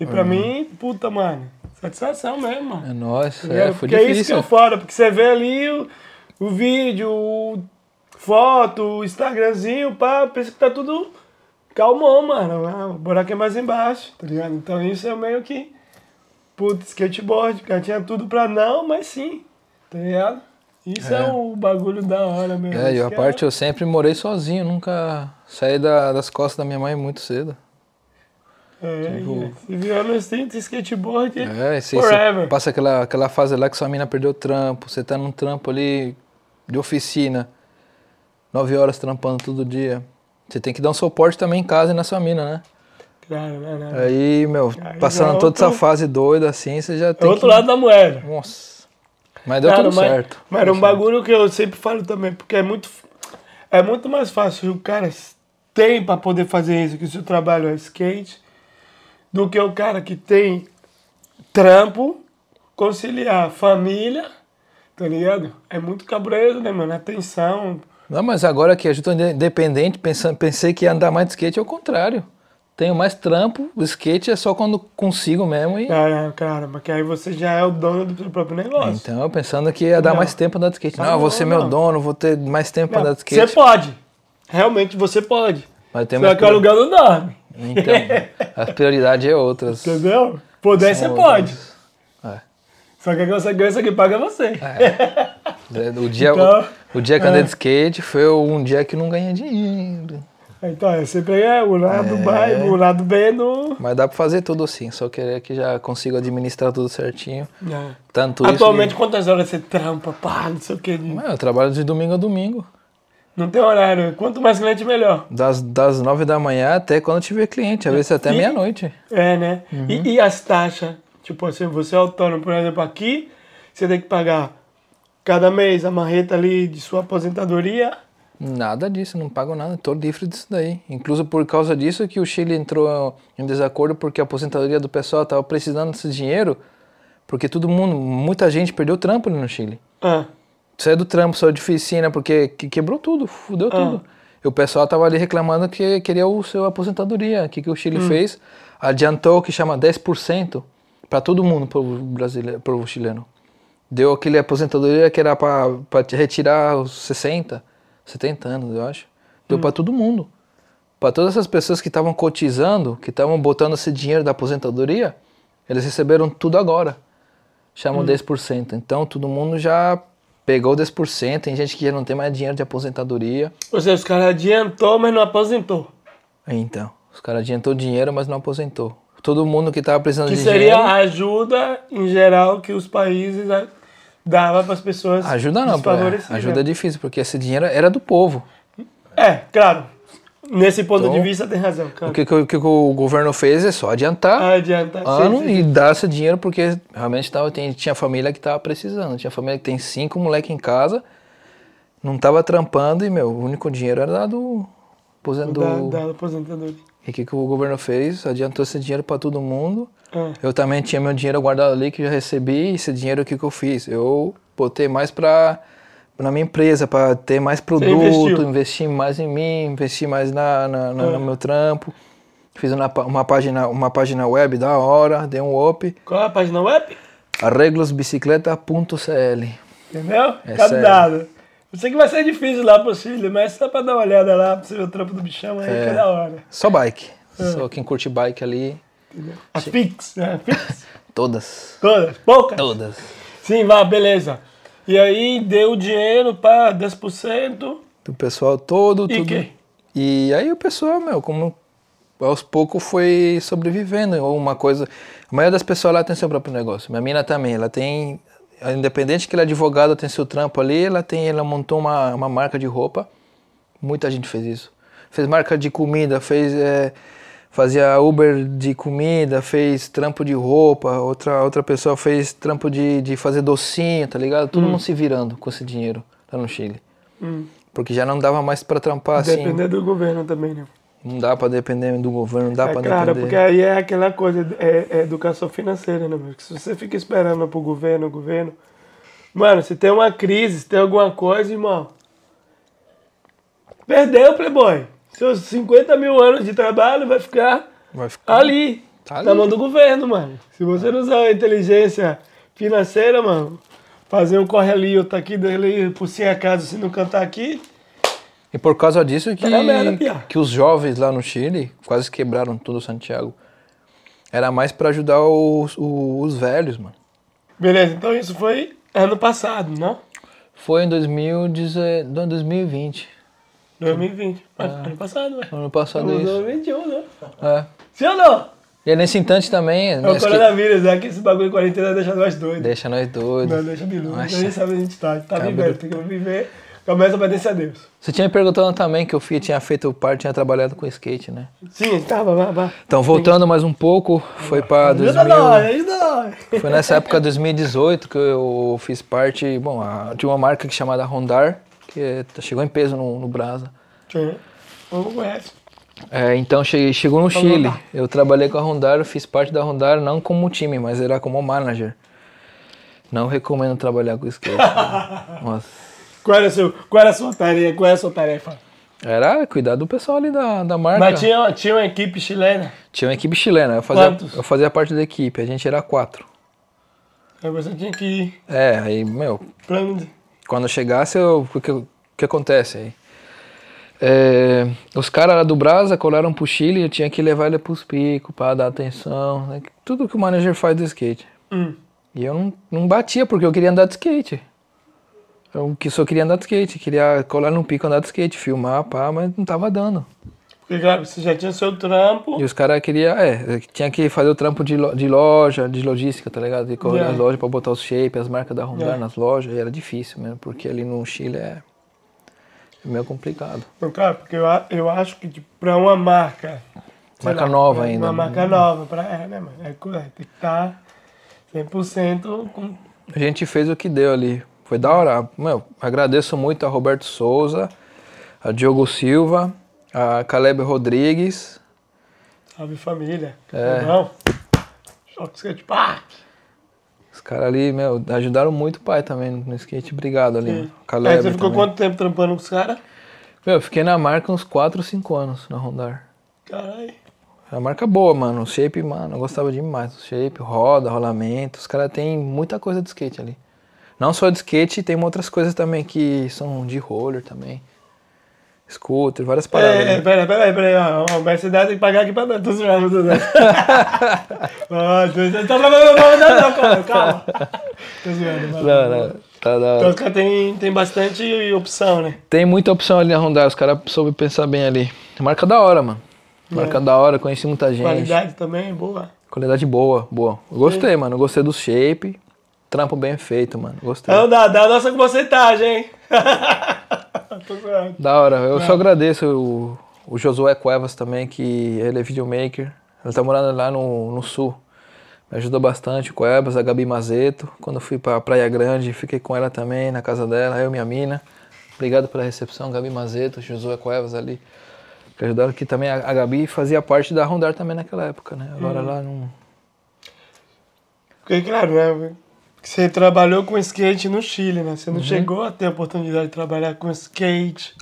E pra mim, puta, mano, satisfação mesmo, mano. É nóis, Tá é, foi porque é isso que difícil. é foda, porque você vê ali o, o vídeo, o foto, o Instagramzinho, pá, pensa que tá tudo calmão, mano. Ah, O buraco é mais embaixo, tá ligado? Então isso é meio que, puta, skateboard, cara, tinha tudo pra não, mas sim, tá ligado? Isso é, É. o bagulho da hora mesmo. É, e a que parte eu sempre morei sozinho, nunca saí da- das costas da minha mãe muito cedo. É, tipo- no instinto skateboard, É, você, forever. você passa aquela, aquela fase lá que sua mina perdeu o trampo, você tá num trampo ali de oficina, nove horas trampando todo dia. Você tem que dar um suporte também em casa e na sua mina, né? Claro, né, né? Aí, meu, Aí passando é toda essa fase doida assim, você já É tem outro que... lado da moeda. Nossa. Mas deu Cara, tudo mas, certo. Mas Deu um bagulho que eu sempre falo também, porque é muito, é muito mais fácil o cara tem pra poder fazer isso, que o seu trabalho é skate, do que o cara que tem trampo, conciliar família, tá ligado? É muito cabreiro, né, mano? Atenção. Não, mas agora que eu estou independente, pensando, pensei que ia andar mais de skate, é o contrário. Tenho mais trampo, o skate é só quando consigo mesmo. E... Cara, cara, porque aí você já é o dono do seu próprio negócio. Então, eu pensando que ia dar Não. mais tempo andar de skate. Ah, Não, eu vou ser meu não. dono, vou ter mais tempo Não, andar de você skate. pode. Realmente você pode. Mas tem Só que o aluguel não dorme. Então, a prioridade é outras. Entendeu? Poder você pode. É. Só que a consequência que paga é você. O dia, Então, o, o dia que andei é. de skate foi um dia que não ganhei dinheiro. Então, é sempre é o lado B, o lado B do. Mas dá pra fazer tudo assim, só querer que já consigo administrar tudo certinho. É. Tanto Atualmente, isso. quantas horas você trampa? Pá, não sei o que. que- É, eu trabalho de domingo a domingo. Não tem horário. Quanto mais cliente, melhor. Das, das nove da manhã até quando tiver cliente, às vezes até meia-noite. É, né? Uhum. E, e as taxas? Tipo assim, você é autônomo, por exemplo, aqui, você tem que pagar cada mês a marreta ali de sua aposentadoria. Nada disso, não pago nada, tô livre disso daí. Incluso por causa disso que o Chile entrou em desacordo porque a aposentadoria do pessoal estava precisando desse dinheiro Porque todo mundo, muita gente perdeu trampo ali no Chile. Ah, Saiu do trampo, saiu de oficina, porque que- quebrou tudo, fudeu tudo. E o pessoal tava ali reclamando que queria o seu aposentadoria. O que, que o Chile fez? Adiantou o que chama 10% para todo mundo, pro brasileiro, pro chileno. Deu aquele aposentadoria que era para retirar os 60, 70 anos, eu acho. Deu para todo mundo. Para todas essas pessoas que estavam cotizando, que estavam botando esse dinheiro da aposentadoria, eles receberam tudo agora. Chamam 10%. Então todo mundo já pegou 10%. Tem gente que já não tem mais dinheiro de aposentadoria. ou seja, os caras adiantou, mas não aposentou. Então, os caras adiantou dinheiro, mas não aposentou. Todo mundo que estava precisando Que de seria dinheiro. a ajuda, em geral, que os países dava para as pessoas Ajuda não, pô, é, ajuda é difícil, porque esse dinheiro era do povo. É, claro. Nesse ponto Então, de vista tem razão, O cara. que, que, o que o governo fez é só adiantar Adianta. ano sim, sim, e dar esse dinheiro, porque realmente tava, tem, tinha família que tava precisando. Tinha família que tem cinco moleque em casa, não tava trampando e, meu, o único dinheiro era dado sim. aposento. Da, da aposentadoria. E o que, que o governo fez? Adiantou esse dinheiro para todo mundo. Ah, Eu também tinha meu dinheiro guardado ali que eu já recebi. Esse dinheiro o que, que eu fiz? Eu botei mais para na minha empresa, para ter mais produto, investir mais em mim, investir mais na, na- na- no meu trampo. Fiz uma, uma, página, uma página web da hora, dei um up. Qual é a página web? arreglosbicicleta.cl Entendeu? É Captado. Eu sei que vai ser difícil lá pro Chile, mas só pra dar uma olhada lá, pra você ver o trampo do bichão aí, É. que é da hora. Só bike. É. Só quem curte bike ali, As Pix, né? Pix. todas. Todas, poucas. Todas. Sim, vá, beleza. E aí deu o dinheiro para 10%. Do pessoal todo, E tudo. que? E aí o pessoal, meu, como aos poucos foi sobrevivendo. Ou uma coisa. A maioria das pessoas lá tem seu próprio negócio. Minha mina também, ela tem. Independente que ela é advogada, tem seu trampo ali, ela tem, ela montou uma, uma marca de roupa. Muita gente fez isso. Fez marca de comida, fez. é, fazia Uber de comida, fez trampo de roupa, outra, outra pessoa fez trampo de, de fazer docinho, tá ligado? Todo mundo se virando com esse dinheiro lá no Chile. Hum. Porque já não dava mais pra trampar assim. Depender do governo também, né? Não dá pra depender do governo, não dá É claro, depender. porque aí é aquela coisa, é, é educação financeira, né, meu? Se você fica esperando pro governo, o governo. Mano, se tem uma crise, se tem alguma coisa, irmão. Perdeu, Playboy. Seus 50 mil anos de trabalho vai ficar Vai ficar. ali, Tá ali. na mão do governo, mano. Se você não usar a inteligência financeira, mano, fazer um corre ali, outro aqui, dele por si acaso, se não cantar aqui, E por causa disso que, Tá na merda, que os jovens lá no Chile quase quebraram tudo Santiago. Era mais pra ajudar os, os, os velhos, mano. beleza. Então isso foi ano passado, não? Foi em 2010 não, 2020. 2020. Ano passado, velho. Ano passado Estamos em isso. 2021, né? É. Sim ou não? E é nesse instante também. É o acho que coronavírus, é que esse bagulho de quarentena deixa nós doidos. deixa nós doidos. Não, deixa biludo. A Nossa. gente sabe onde a gente tá. Tá vivendo, tem que viver. Começa a obedecer a Deus. Você tinha me perguntado também que eu fui, tinha feito parte, tinha trabalhado com skate, né? Sim, tá, vá, vá. Então, voltando mais um pouco, foi pra Ajuda 2000... nós, ajuda nós. Foi nessa época, 2018, que eu fiz parte, bom, a- de uma marca que chamada Rondar, que é- chegou em peso no, no Brasa. Sim. Não conhece. É, então cheguei, chegou no Chile. Eu trabalhei com a Rondar, eu fiz parte da Rondar não como time, mas era como manager. Não recomendo trabalhar com skate. Nossa. Qual era, a seu, qual era a sua tarefa? Qual era a sua tarefa? Era cuidar do pessoal ali da, da marca. Mas tinha, tinha uma equipe chilena. Tinha uma equipe chilena, eu fazia, Quantos? eu fazia parte da equipe, a gente era quatro. Aí você tinha que ir. É, aí, meu, quando eu chegasse, eu- o que, o que acontece aí? É, os caras lá do Brasa colaram pro Chile e eu tinha que levar ele pros picos pra dar atenção. né? Tudo que o manager faz do skate. Hum. E eu não, não batia porque eu queria andar de skate. Eu que só queria andar de skate, queria colar no pico andar de skate, filmar, pá, mas não tava dando. Porque, claro, você já tinha seu trampo. E os caras queriam, é, tinha que fazer o trampo de, lo- de loja, de logística, tá ligado? De correr Yeah. nas lojas pra botar os shape, as marcas da Honda Yeah. nas lojas, e era difícil mesmo, porque ali no Chile é, é meio complicado. Não, Claro, porque eu, eu acho que tipo, pra uma marca. Marca nova pra- ainda. Uma marca nova, pra, é, né, mano? É, correto, tem que estar 100% com. A gente fez o que deu ali. Foi da hora. Meu, agradeço muito a Roberto Souza, a Diogo Silva, a Caleb Rodrigues. Salve família. É. Não. Choque Skate Park. Os caras ali, meu, ajudaram muito o pai também no skate. Obrigado ali. mano. Aí Caleb você ficou também. quanto tempo trampando com os caras? Meu, eu fiquei na marca uns 4 ou 5 anos na Rondar. Caralho. É uma marca boa, mano. O shape, mano, eu gostava demais. O shape, roda, rolamento. Os caras têm muita coisa de skate ali. Não só de skate, tem outras coisas também que são de roller também. Scooter, várias paradas. É, né? pera, pera, pera, ó, o Mercedes tem que pagar aqui pra nós. Tô zoando, tô zoando. Zoando. Tá, não, não, não, não, não, calma, calma. Tô zoando, mano. Não, não. Tá da hora. Então os caras tem, tem bastante opção, né? Tem muita opção ali na Rondar, os caras soube pensar bem ali. Marca da hora, mano. Marca da hora, conheci muita gente. Qualidade também, boa. Qualidade boa, boa. Eu gostei, mano. Eu gostei do shape. Trampo bem feito, mano. Gostei. Não dá, dá a nossa porcentagem, hein? Da hora. Eu só agradeço o, o Josué Cuevas também, que ele é videomaker. Ele tá morando lá no, no sul. Me ajudou bastante. O Cuevas, a Gabi Mazeto. Quando eu fui pra Praia Grande, fiquei com ela também, na casa dela, eu e minha mina. Obrigado pela recepção, Gabi Mazeto, Josué Cuevas ali. Que ajudaram aqui também. A, a Gabi fazia parte da Rondar também naquela época, né? Agora lá não. Porque, claro, né? Você trabalhou com skate no Chile, né? Você Uhum. não chegou a ter a oportunidade de trabalhar com skate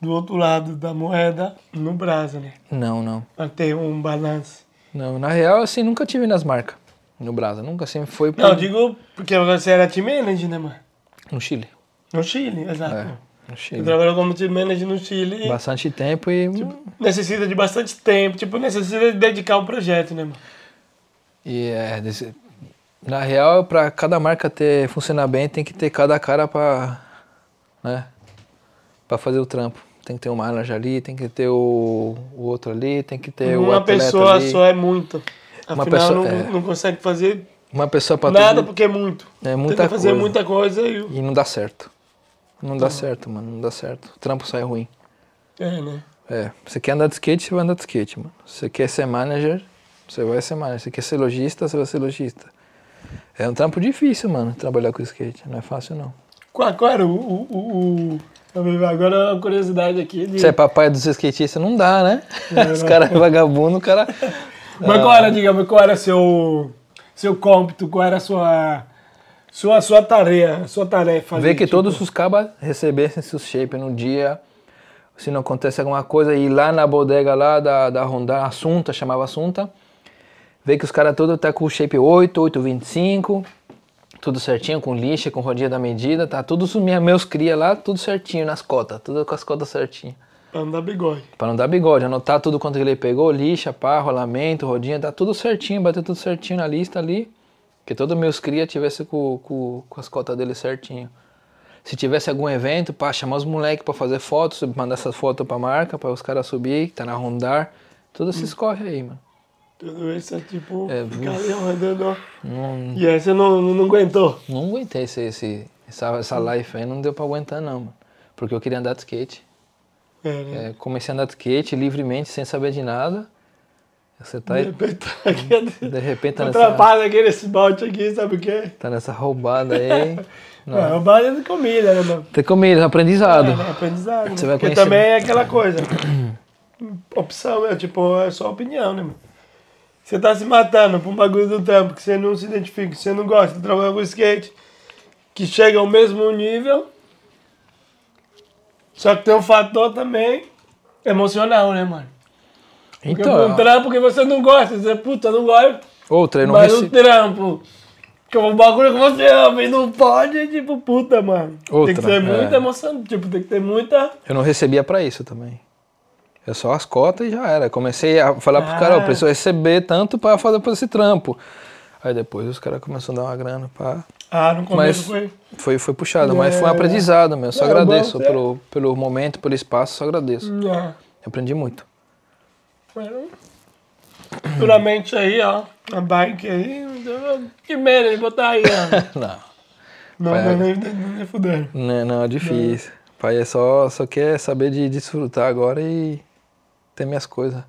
do outro lado da moeda no Brasil, né? Não, não. Pra ter um balanço. Não, na real, assim, nunca tive nas marcas no Brasa. Nunca sempre foi Não, pro- eu digo porque você era team manager, né, mano? no Chile. No Chile, exato. É, no Você Chile. trabalhou como team manager no Chile. Bastante tempo e, Necessita de bastante tempo, tipo, necessita de dedicar o projeto, né, mano? e é, desse- na real, pra cada marca ter funcionar bem, tem que ter cada cara pra, né, pra fazer o trampo. Tem que ter um manager ali, tem que ter o, o outro ali, tem que ter o Uma atleta pessoa ali. só é muito. Uma Afinal, pessoa- não, é. não consegue fazer Uma pessoa pra nada tudo porque é muito. é muita Tenta fazer coisa. muita coisa e... E não dá certo. Não dá certo, mano, não dá certo. O trampo sai ruim. É, né? É, você quer andar de skate, você vai andar de skate, mano. Você quer ser manager, você vai ser manager. Você quer ser lojista, você vai ser lojista. É um trampo difícil, mano, trabalhar com skate. Não é fácil, não. Qual, qual era o... o, o, Agora uma curiosidade aqui. De... Você é papai dos skatistas, não dá, né? Os caras é vagabundo, o cara... Mas qual era, digamos, qual era seu, seu cômpito, qual era a sua, sua, sua tarefa, sua tarefa Ver que tipo, todos os cabas recebessem seus shape no dia. Se não acontece alguma coisa, ir lá na bodega lá da, da Honda, Assunta, chamava Assunta. Ver que os caras todos tá com o shape 8, 825, tudo certinho, com lixa, com rodinha da medida, tá tudo minha- meus cria lá, tudo certinho nas cotas, tudo com as cotas certinho. Pra não dar bigode. Pra não dar bigode, anotar tudo quanto ele pegou, lixa, pá, rolamento, rodinha, tá tudo certinho, bater tudo certinho na lista ali. Que todos meus cria tivesse com, com, com as cotas dele certinho. Se tivesse algum evento, pá, chamar os moleques pra fazer fotos, mandar essas fotos pra marca, pra os caras subir, que tá na rondar. Tudo se escorre aí, mano. Tudo isso é tipo, É, ficar ali rodando. Não, E aí você não, não, não aguentou. não aguentei esse, esse, essa, essa life aí, não deu pra aguentar não, mano. Porque eu queria andar de skate. É, né? É, comecei a andar de skate livremente, sem saber de nada. Você tá De aí, repente tá aqui, de repente tá nessa... atrapalha aqui nesse balde aqui, sabe o quê? Tá nessa roubada aí. Não. É, é de comida, né, mano? Tem comido, aprendizado. É, né? Aprendizado. Você vai Porque conhecer. também é aquela coisa. Opção, é tipo, é só opinião, né, mano? Você tá se matando pra um bagulho do tempo que você não se identifica, que você não gosta de trabalhar com skate, que chega ao mesmo nível. Só que tem um fator também emocional, né, mano? Porque Então, um trampo que você não gosta, você, puta, não gosto, outra, não mas um recebi. trampo que é um bagulho que você ama e não pode, tipo, puta, mano. tem Outra, que ter muita é. emoção, tipo, tem que ter muita... Eu não recebia pra isso também. É só as cotas e já era. Comecei a falar pros Ah. caras, eu preciso receber tanto pra fazer por esse trampo. Aí depois os caras começaram a dar uma grana pra. Ah, no começo Mas foi... foi, foi puxado, mas foi um É. aprendizado mesmo. Só É, agradeço bom, é. pelo, pelo momento, pelo espaço, só agradeço. É. Aprendi muito. Bueno, Futuramente aí, ó, a bike aí, que medo de botar aí, ó. Não. Não, não, nem, nem, nem fudendo. Não, não, é difícil. Pai é só, só quer saber de desfrutar agora e ter minhas coisas.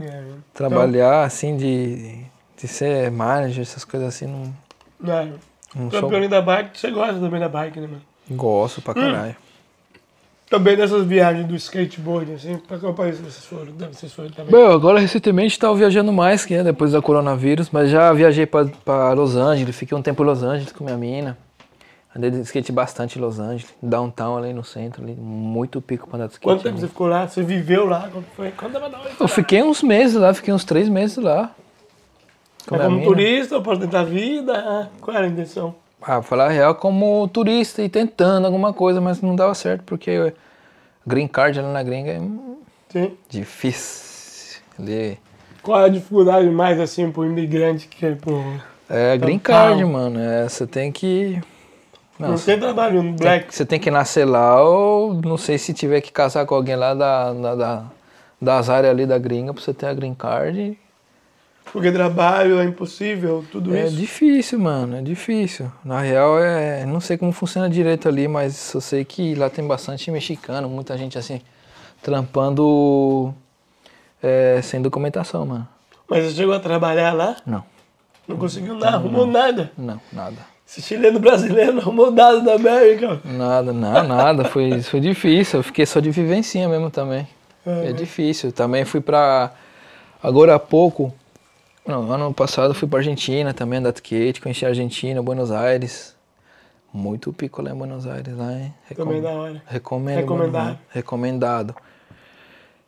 É, Trabalhar assim de, de ser manager, essas coisas assim, não, Então, é. não sou. Campeão da bike, você gosta também da bike, né, mano? Gosto pra caralho. Também nessas viagens do skateboard, assim, pra qual país vocês foram? Vocês foram também? Bom, agora recentemente estava viajando mais, que é depois da coronavírus, mas já viajei para Los Angeles, fiquei um tempo em Los Angeles com minha mina. Andei de skate bastante em Los Angeles, downtown ali no centro, ali, muito pico para andar de skate. Quanto tempo ali. você ficou lá? Você viveu lá? Como foi? Pra nós. Eu fiquei uns meses lá, fiquei uns três meses lá. Com É como mina. turista, para tentar vida? Qual era a intenção? Ah, pra falar a real, como turista e tentando alguma coisa, mas não dava certo, porque green card ali na gringa é Sim. difícil. Ali Qual é a dificuldade mais, assim, pro imigrante que é pro... é green card, mano. É, você tem que. Não, Não, tem trabalho no Black. Você tem que nascer lá ou não sei se tiver que casar com alguém lá da, da, da- das áreas ali da gringa pra você ter a green card. Porque trabalho é impossível, tudo É isso. difícil, mano, é difícil. Na real, é, não sei como funciona direito ali, mas eu sei que lá tem bastante mexicano, muita gente assim, trampando é, sem documentação, mano. Mas você chegou a trabalhar lá? Não, Não conseguiu nada, arrumou nada. não, nada. Esse chileno brasileiro não arrumou nada da América. Nada, não, nada. Foi, foi difícil. Eu fiquei só de vivencinha mesmo também. É difícil. Também fui pra. Agora há pouco. Não, ano passado fui pra Argentina também, andar de skate, conheci a Argentina, Buenos Aires. Muito pico lá em Buenos Aires, lá, hein? Também da hora. Recomendo. Recomendado. mano. Recomendado.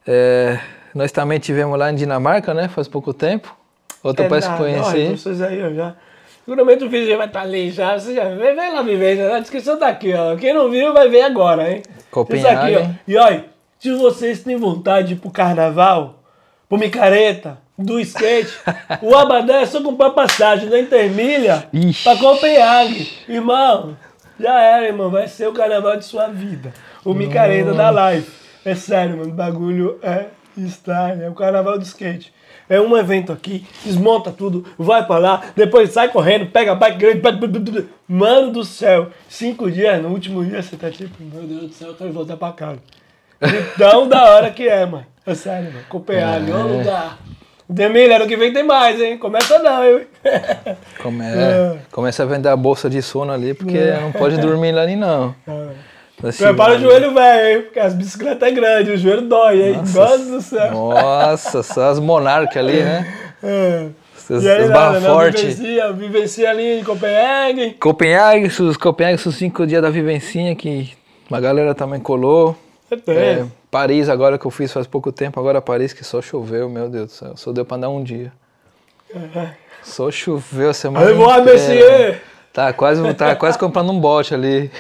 É, nós também tivemos lá em Dinamarca, né? Faz pouco tempo. Outro país que conheci. Olha, vocês aí, ó, já. Seguramente o vídeo já vai estar ali já. Você já vê, vem lá viver, já. A descrição tá aqui, ó. Quem não viu vai ver agora, hein? Copenhague. Isso aqui, ó. E olha, se vocês têm vontade de ir pro carnaval, pro micareta, do skate, o Abadá é só comprar passagem da Intermilha Ixi. pra Copenhague. Irmão, já era, irmão. Vai ser o carnaval de sua vida. O micareta da live. É sério, mano. O bagulho é estranho. É o carnaval do skate. É um evento aqui, desmonta tudo, vai pra lá, depois sai correndo, pega a bike grande. Mano do céu, cinco dias, no último dia você tá tipo, meu Deus do céu, eu quero voltar pra casa. De tão da hora que é, mano. É sério, mano. Copenhague, é um lugar. Demilha, ano que vem tem mais, hein? Começa não, hein? Come- É. Começa a vender a bolsa de sono ali, porque não pode dormir lá ali não. Assim, Prepara o joelho velho? Porque as bicicletas é grande, o joelho dói, hein? Nossa do céu. Nossa, só as monarcas ali, né? É. Os, E aí, barra né? forte. Vivencia, vivencia ali em Copenhague. Copenhague, os Copenhague, os cinco dias da vivencinha que uma galera também colou. É. É, Paris agora que eu fiz faz pouco tempo, agora Paris que só choveu, meu Deus do céu. Só deu pra andar um dia. Só choveu a semana Aí vou a inteira. Messier. Tá quase, tá quase comprando um bote ali.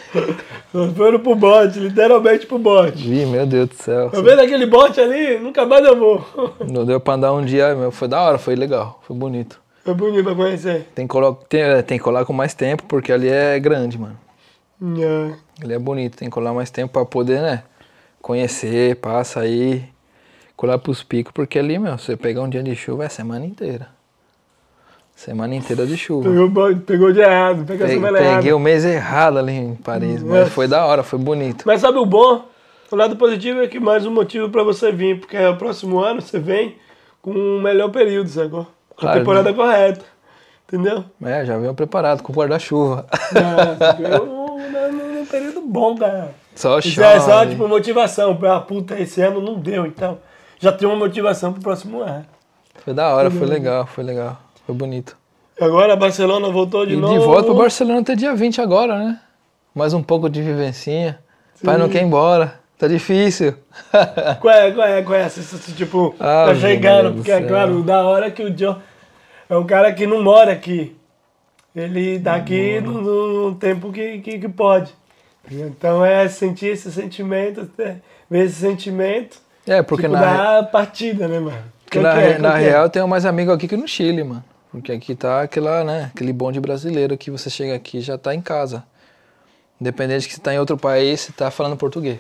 Foram pro bote, literalmente pro bote. Ih, meu Deus do céu. Tá vendo aquele bote ali? Nunca mais eu vou. Não deu pra andar um dia, meu. Foi da hora, foi legal, foi bonito. É bonito pra conhecer. Tem que, colo- tem, é, tem que colar com mais tempo, porque ali é grande, mano. É. Ele é bonito, tem que colar mais tempo pra poder, né? Conhecer, passa aí, colar pros picos, porque ali, meu, você pegar um dia de chuva é semana inteira. Semana inteira de chuva. Pegou, pegou de errado, pegou a semana peguei errada. o mês errado ali em Paris, Nossa. mas foi da hora, foi bonito. Mas sabe o bom? O lado positivo é que mais um motivo pra você vir, porque o próximo ano você vem com um melhor período, sacou? Com Claro, a temporada correta. Entendeu? É, já veio preparado com o guarda-chuva. Veio num- num num período bom, cara. Só Isso é só, chove. tipo, motivação. Ah, puta, esse ano não deu, então. Já tem uma motivação pro próximo ano. Foi da hora, foi legal, foi legal. Foi bonito. Agora a Barcelona voltou de E novo. de volta pro Barcelona até dia 20 agora, né? Mais um pouco de vivencinha. Pai não quer ir embora. Tá difícil. Qual é, qual é, qual é? Tipo, Ah, tá chegando, porque é claro, da hora que o John é um cara que não mora aqui. Ele tá aqui no, no- tempo que, que, que pode. Então é sentir esse sentimento, é, ver esse sentimento, É, porque tipo, na, da partida, né, mano? porque na, que é? Na é? real eu tenho mais amigo aqui que no Chile, mano. Porque aqui tá aquela, né, aquele bonde brasileiro que você chega aqui e já tá em casa. Independente de que você tá em outro país, você tá falando português.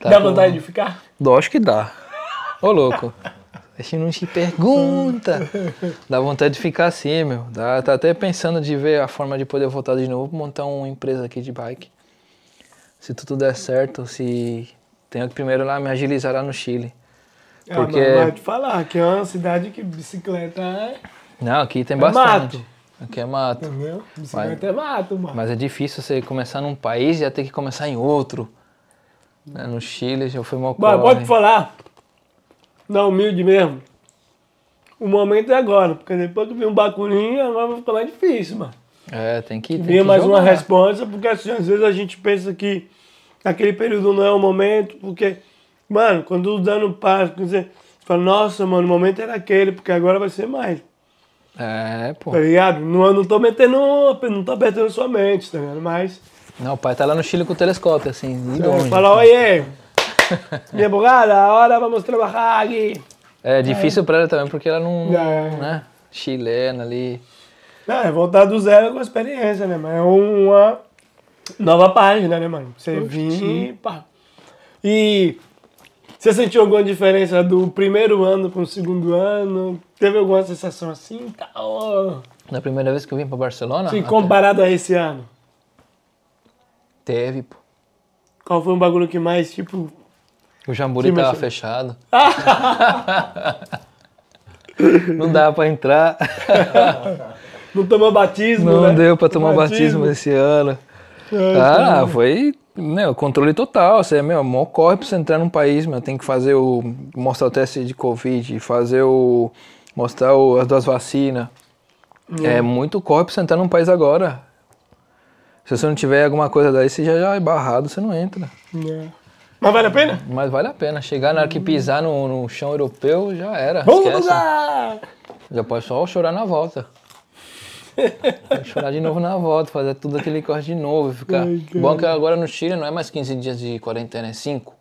Tá Dá com- vontade de ficar? Lógico que dá. Ô, louco. A gente não te pergunta. Dá vontade de ficar assim, meu. Dá, tá até pensando de ver a forma de poder voltar de novo, montar uma empresa aqui de bike. Se tudo der certo, se... Tenho que primeiro lá me agilizar lá no Chile. Ah, Porque- mas vai te falar que é uma cidade que bicicleta é. Não, aqui tem É bastante. mato. Aqui é mato. Entendeu? Bicicleta é mato, mano. Mas é difícil você começar num país e já ter que começar em outro. né, no Chile já foi mal Mas pode falar. Não, humilde mesmo. O momento é agora, porque depois que vem um bacurinho, agora vai ficar mais difícil, mano. É, tem que. Que mais uma jogar. resposta, porque assim, às vezes a gente pensa que aquele período não é o momento, porque, mano, quando o dano passa, quer dizer, você fala, nossa, mano, o momento era aquele, porque agora vai ser mais. É, pô. Tá ligado? Não, eu não tô metendo, não tô apertando sua mente, tá ligado? Mas, Não, o pai tá lá no Chile com o telescópio, assim, de longe. fala, oye, minha bogada, agora vamos trabalhar aqui. É difícil pra ela também, porque ela não. É. né? Chilena ali. Não, é voltar do zero com a experiência, né, mano? É uma nova página, né, mano? Você vir e pá. E você sentiu alguma diferença do primeiro ano com o segundo ano? Teve alguma sensação assim, tal? Na primeira vez que eu vim pra Barcelona, Sim, até- comparado a esse ano. teve, pô. Qual foi um bagulho que mais, tipo... O Jamburi tava fechado. não dava pra entrar. Não tomou batismo, Não né? deu pra tomar batismo esse ano. Ah, foi né, o controle total. Você, meu, mó corre pra você entrar num país, meu. Tem que fazer o. mostrar o teste de Covid, fazer o. mostrar o- as duas vacinas. É muito corre pra você entrar num país agora. Se você não tiver alguma coisa daí, você já, já é barrado, você não entra. É. Mas vale a pena? Mas vale a pena. Chegar na hora que pisar no, no chão europeu, já era. Vamos lá! Já pode só chorar na volta. Chorar de novo na volta, fazer tudo aquele corre de novo. Ficar... Ai. Bom que agora no Chile não é mais 15 dias de quarentena, é 5.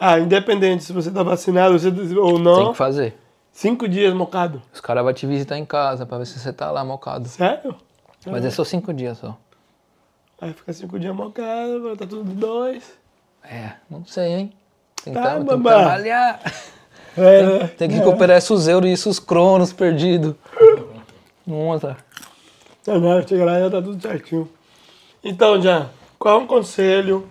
Ah, independente se você tá vacinado você- ou Tem não, que fazer. cinco dias mocado. Os caras vão te visitar em casa pra ver se você tá lá mocado. Sério? Mas é só 5 dias só. Aí fica cinco dias mocado, vai tá tudo dois. É, não sei, hein? Tem que, Tá, tra- tem que trabalhar. É, né? Tem que recuperar esses euros e esses cronos perdidos. Tá. Não, não, chega lá e já tá tudo certinho. Então, já, qual é um conselho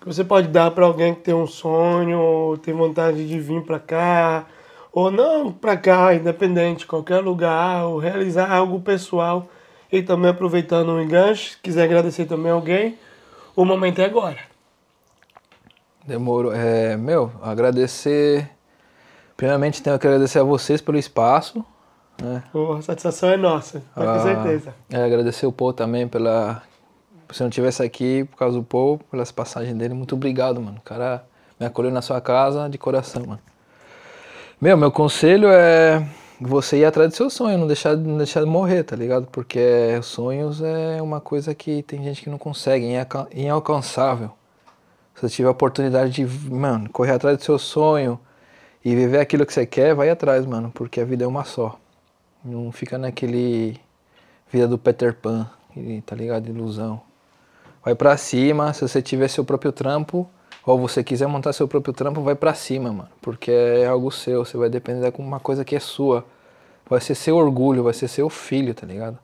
que você pode dar pra alguém que tem um sonho, ou tem vontade de vir pra cá, ou não pra cá, independente, qualquer lugar, ou realizar algo pessoal, e também aproveitando o enganche, se quiser agradecer também alguém, o momento é agora. Demorou. É, meu, agradecer. Primeiramente tenho que agradecer a vocês pelo espaço. Né? Pô, a satisfação é nossa, Ah, certeza. É, agradecer o Paul também pela. Se não tivesse aqui, por causa do Paul, pelas passagens dele, muito obrigado, mano. O cara me acolheu na sua casa de coração, mano. Meu, meu conselho é você ir atrás do seu sonho, não deixar, não deixar de morrer, tá ligado? Porque sonhos é uma coisa que tem gente que não consegue, inaca- inalcançável. Se você tiver a oportunidade de, mano, correr atrás do seu sonho e viver aquilo que você quer, vai atrás, mano, porque a vida é uma só. Não fica naquele vida do Peter Pan, tá ligado? Ilusão. Vai pra cima, se você tiver seu próprio trampo, ou você quiser montar seu próprio trampo, vai pra cima, mano. Porque é algo seu, você vai depender de uma coisa que é sua. Vai ser seu orgulho, vai ser seu filho, tá ligado?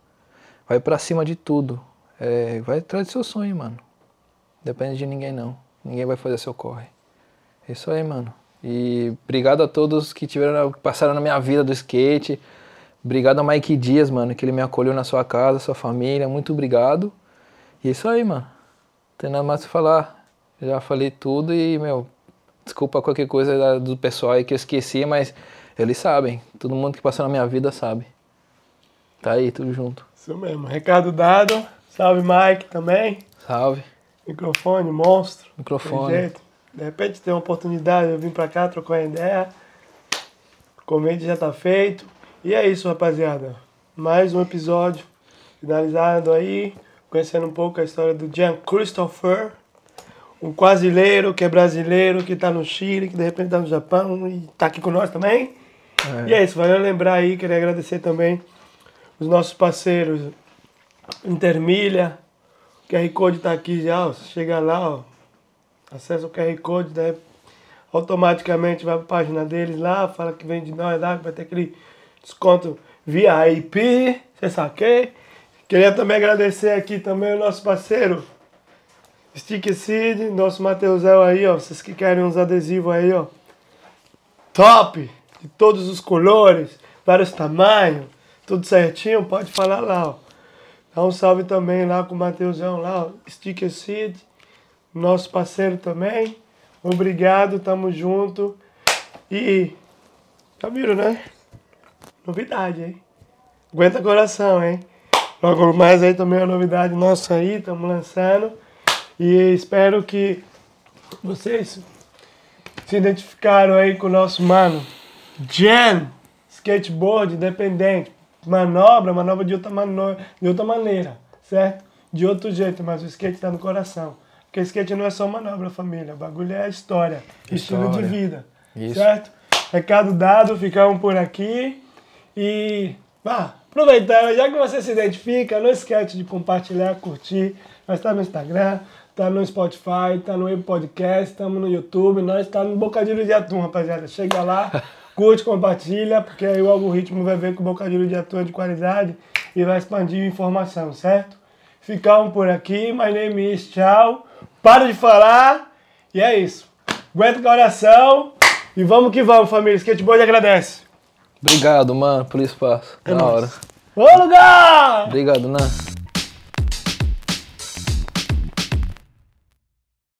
Vai pra cima de tudo. É, vai atrás do seu sonho, mano. Depende de ninguém não. Ninguém vai fazer seu corre. É isso aí, mano. E obrigado a todos que tiveram, passaram na minha vida do skate. Obrigado ao Mike Dias, mano, que ele me acolheu na sua casa, sua família. Muito obrigado. E é isso aí, mano. Não tem nada mais pra falar. Já falei tudo e, meu, desculpa qualquer coisa do pessoal aí que eu esqueci, mas eles sabem. Todo mundo que passou na minha vida sabe. Tá aí, tudo junto. Isso mesmo, recado dado. Salve Mike também. Salve. Microfone, monstro. Microfone. Jeito. De repente tem uma oportunidade, eu vim pra cá trocar uma ideia. O convite já tá feito. E é isso, rapaziada. Mais um episódio finalizado aí. Conhecendo um pouco a história do Jean Christopher. Um quasileiro que é brasileiro, que tá no Chile, que de repente tá no Japão e tá aqui com nós também. E é isso, valeu lembrar aí, queria agradecer também os nossos parceiros Intermilha, o QR Code tá aqui já, ó. Você chega lá, ó. Acessa o QR Code, daí automaticamente vai pra página deles lá, fala que vem de nós lá, que vai ter aquele desconto VIP, você saquei. Queria também agradecer aqui também o nosso parceiro, Stick Seed, nosso Mateusel aí, ó. Vocês que querem uns adesivos aí, ó. Top! De todos os colores, vários tamanhos, tudo certinho, pode falar lá, ó. Dá um salve também lá com o Mateusão lá, ó. Sticker Seed. nosso parceiro também. Obrigado, tamo junto. E. Já viram, né? Novidade, hein? Aguenta coração, hein? Logo mais aí também é uma novidade nossa aí, estamos lançando. E espero que vocês se identificaram aí com o nosso mano. Jen, skateboard independente. Manobra, manobra de outra, mano, de outra maneira, certo? De outro jeito, mas o skate tá no coração. Porque skate não é só manobra, família. O bagulho é história, estilo de História. vida. Isso. Certo? Recado dado, ficamos por aqui. E, vá, aproveitando, já que você se identifica, não esquece de compartilhar, curtir. Nós estamos no Instagram, tá no Spotify, tá no Apple Podcast, estamos no YouTube, nós estamos no Bocadilho de Atum, rapaziada. Chega lá, curte, compartilha, porque aí o algoritmo vai ver que o Bocadilho de Atum é de qualidade e vai expandir a informação, certo? Ficamos por aqui, my name is, tchau. Para de falar e é isso. Aguenta o coração e vamos que vamos, família. Skateboard agradece. Obrigado, mano, pelo espaço. É da nóis. hora. Ô lugar! Obrigado, Nan.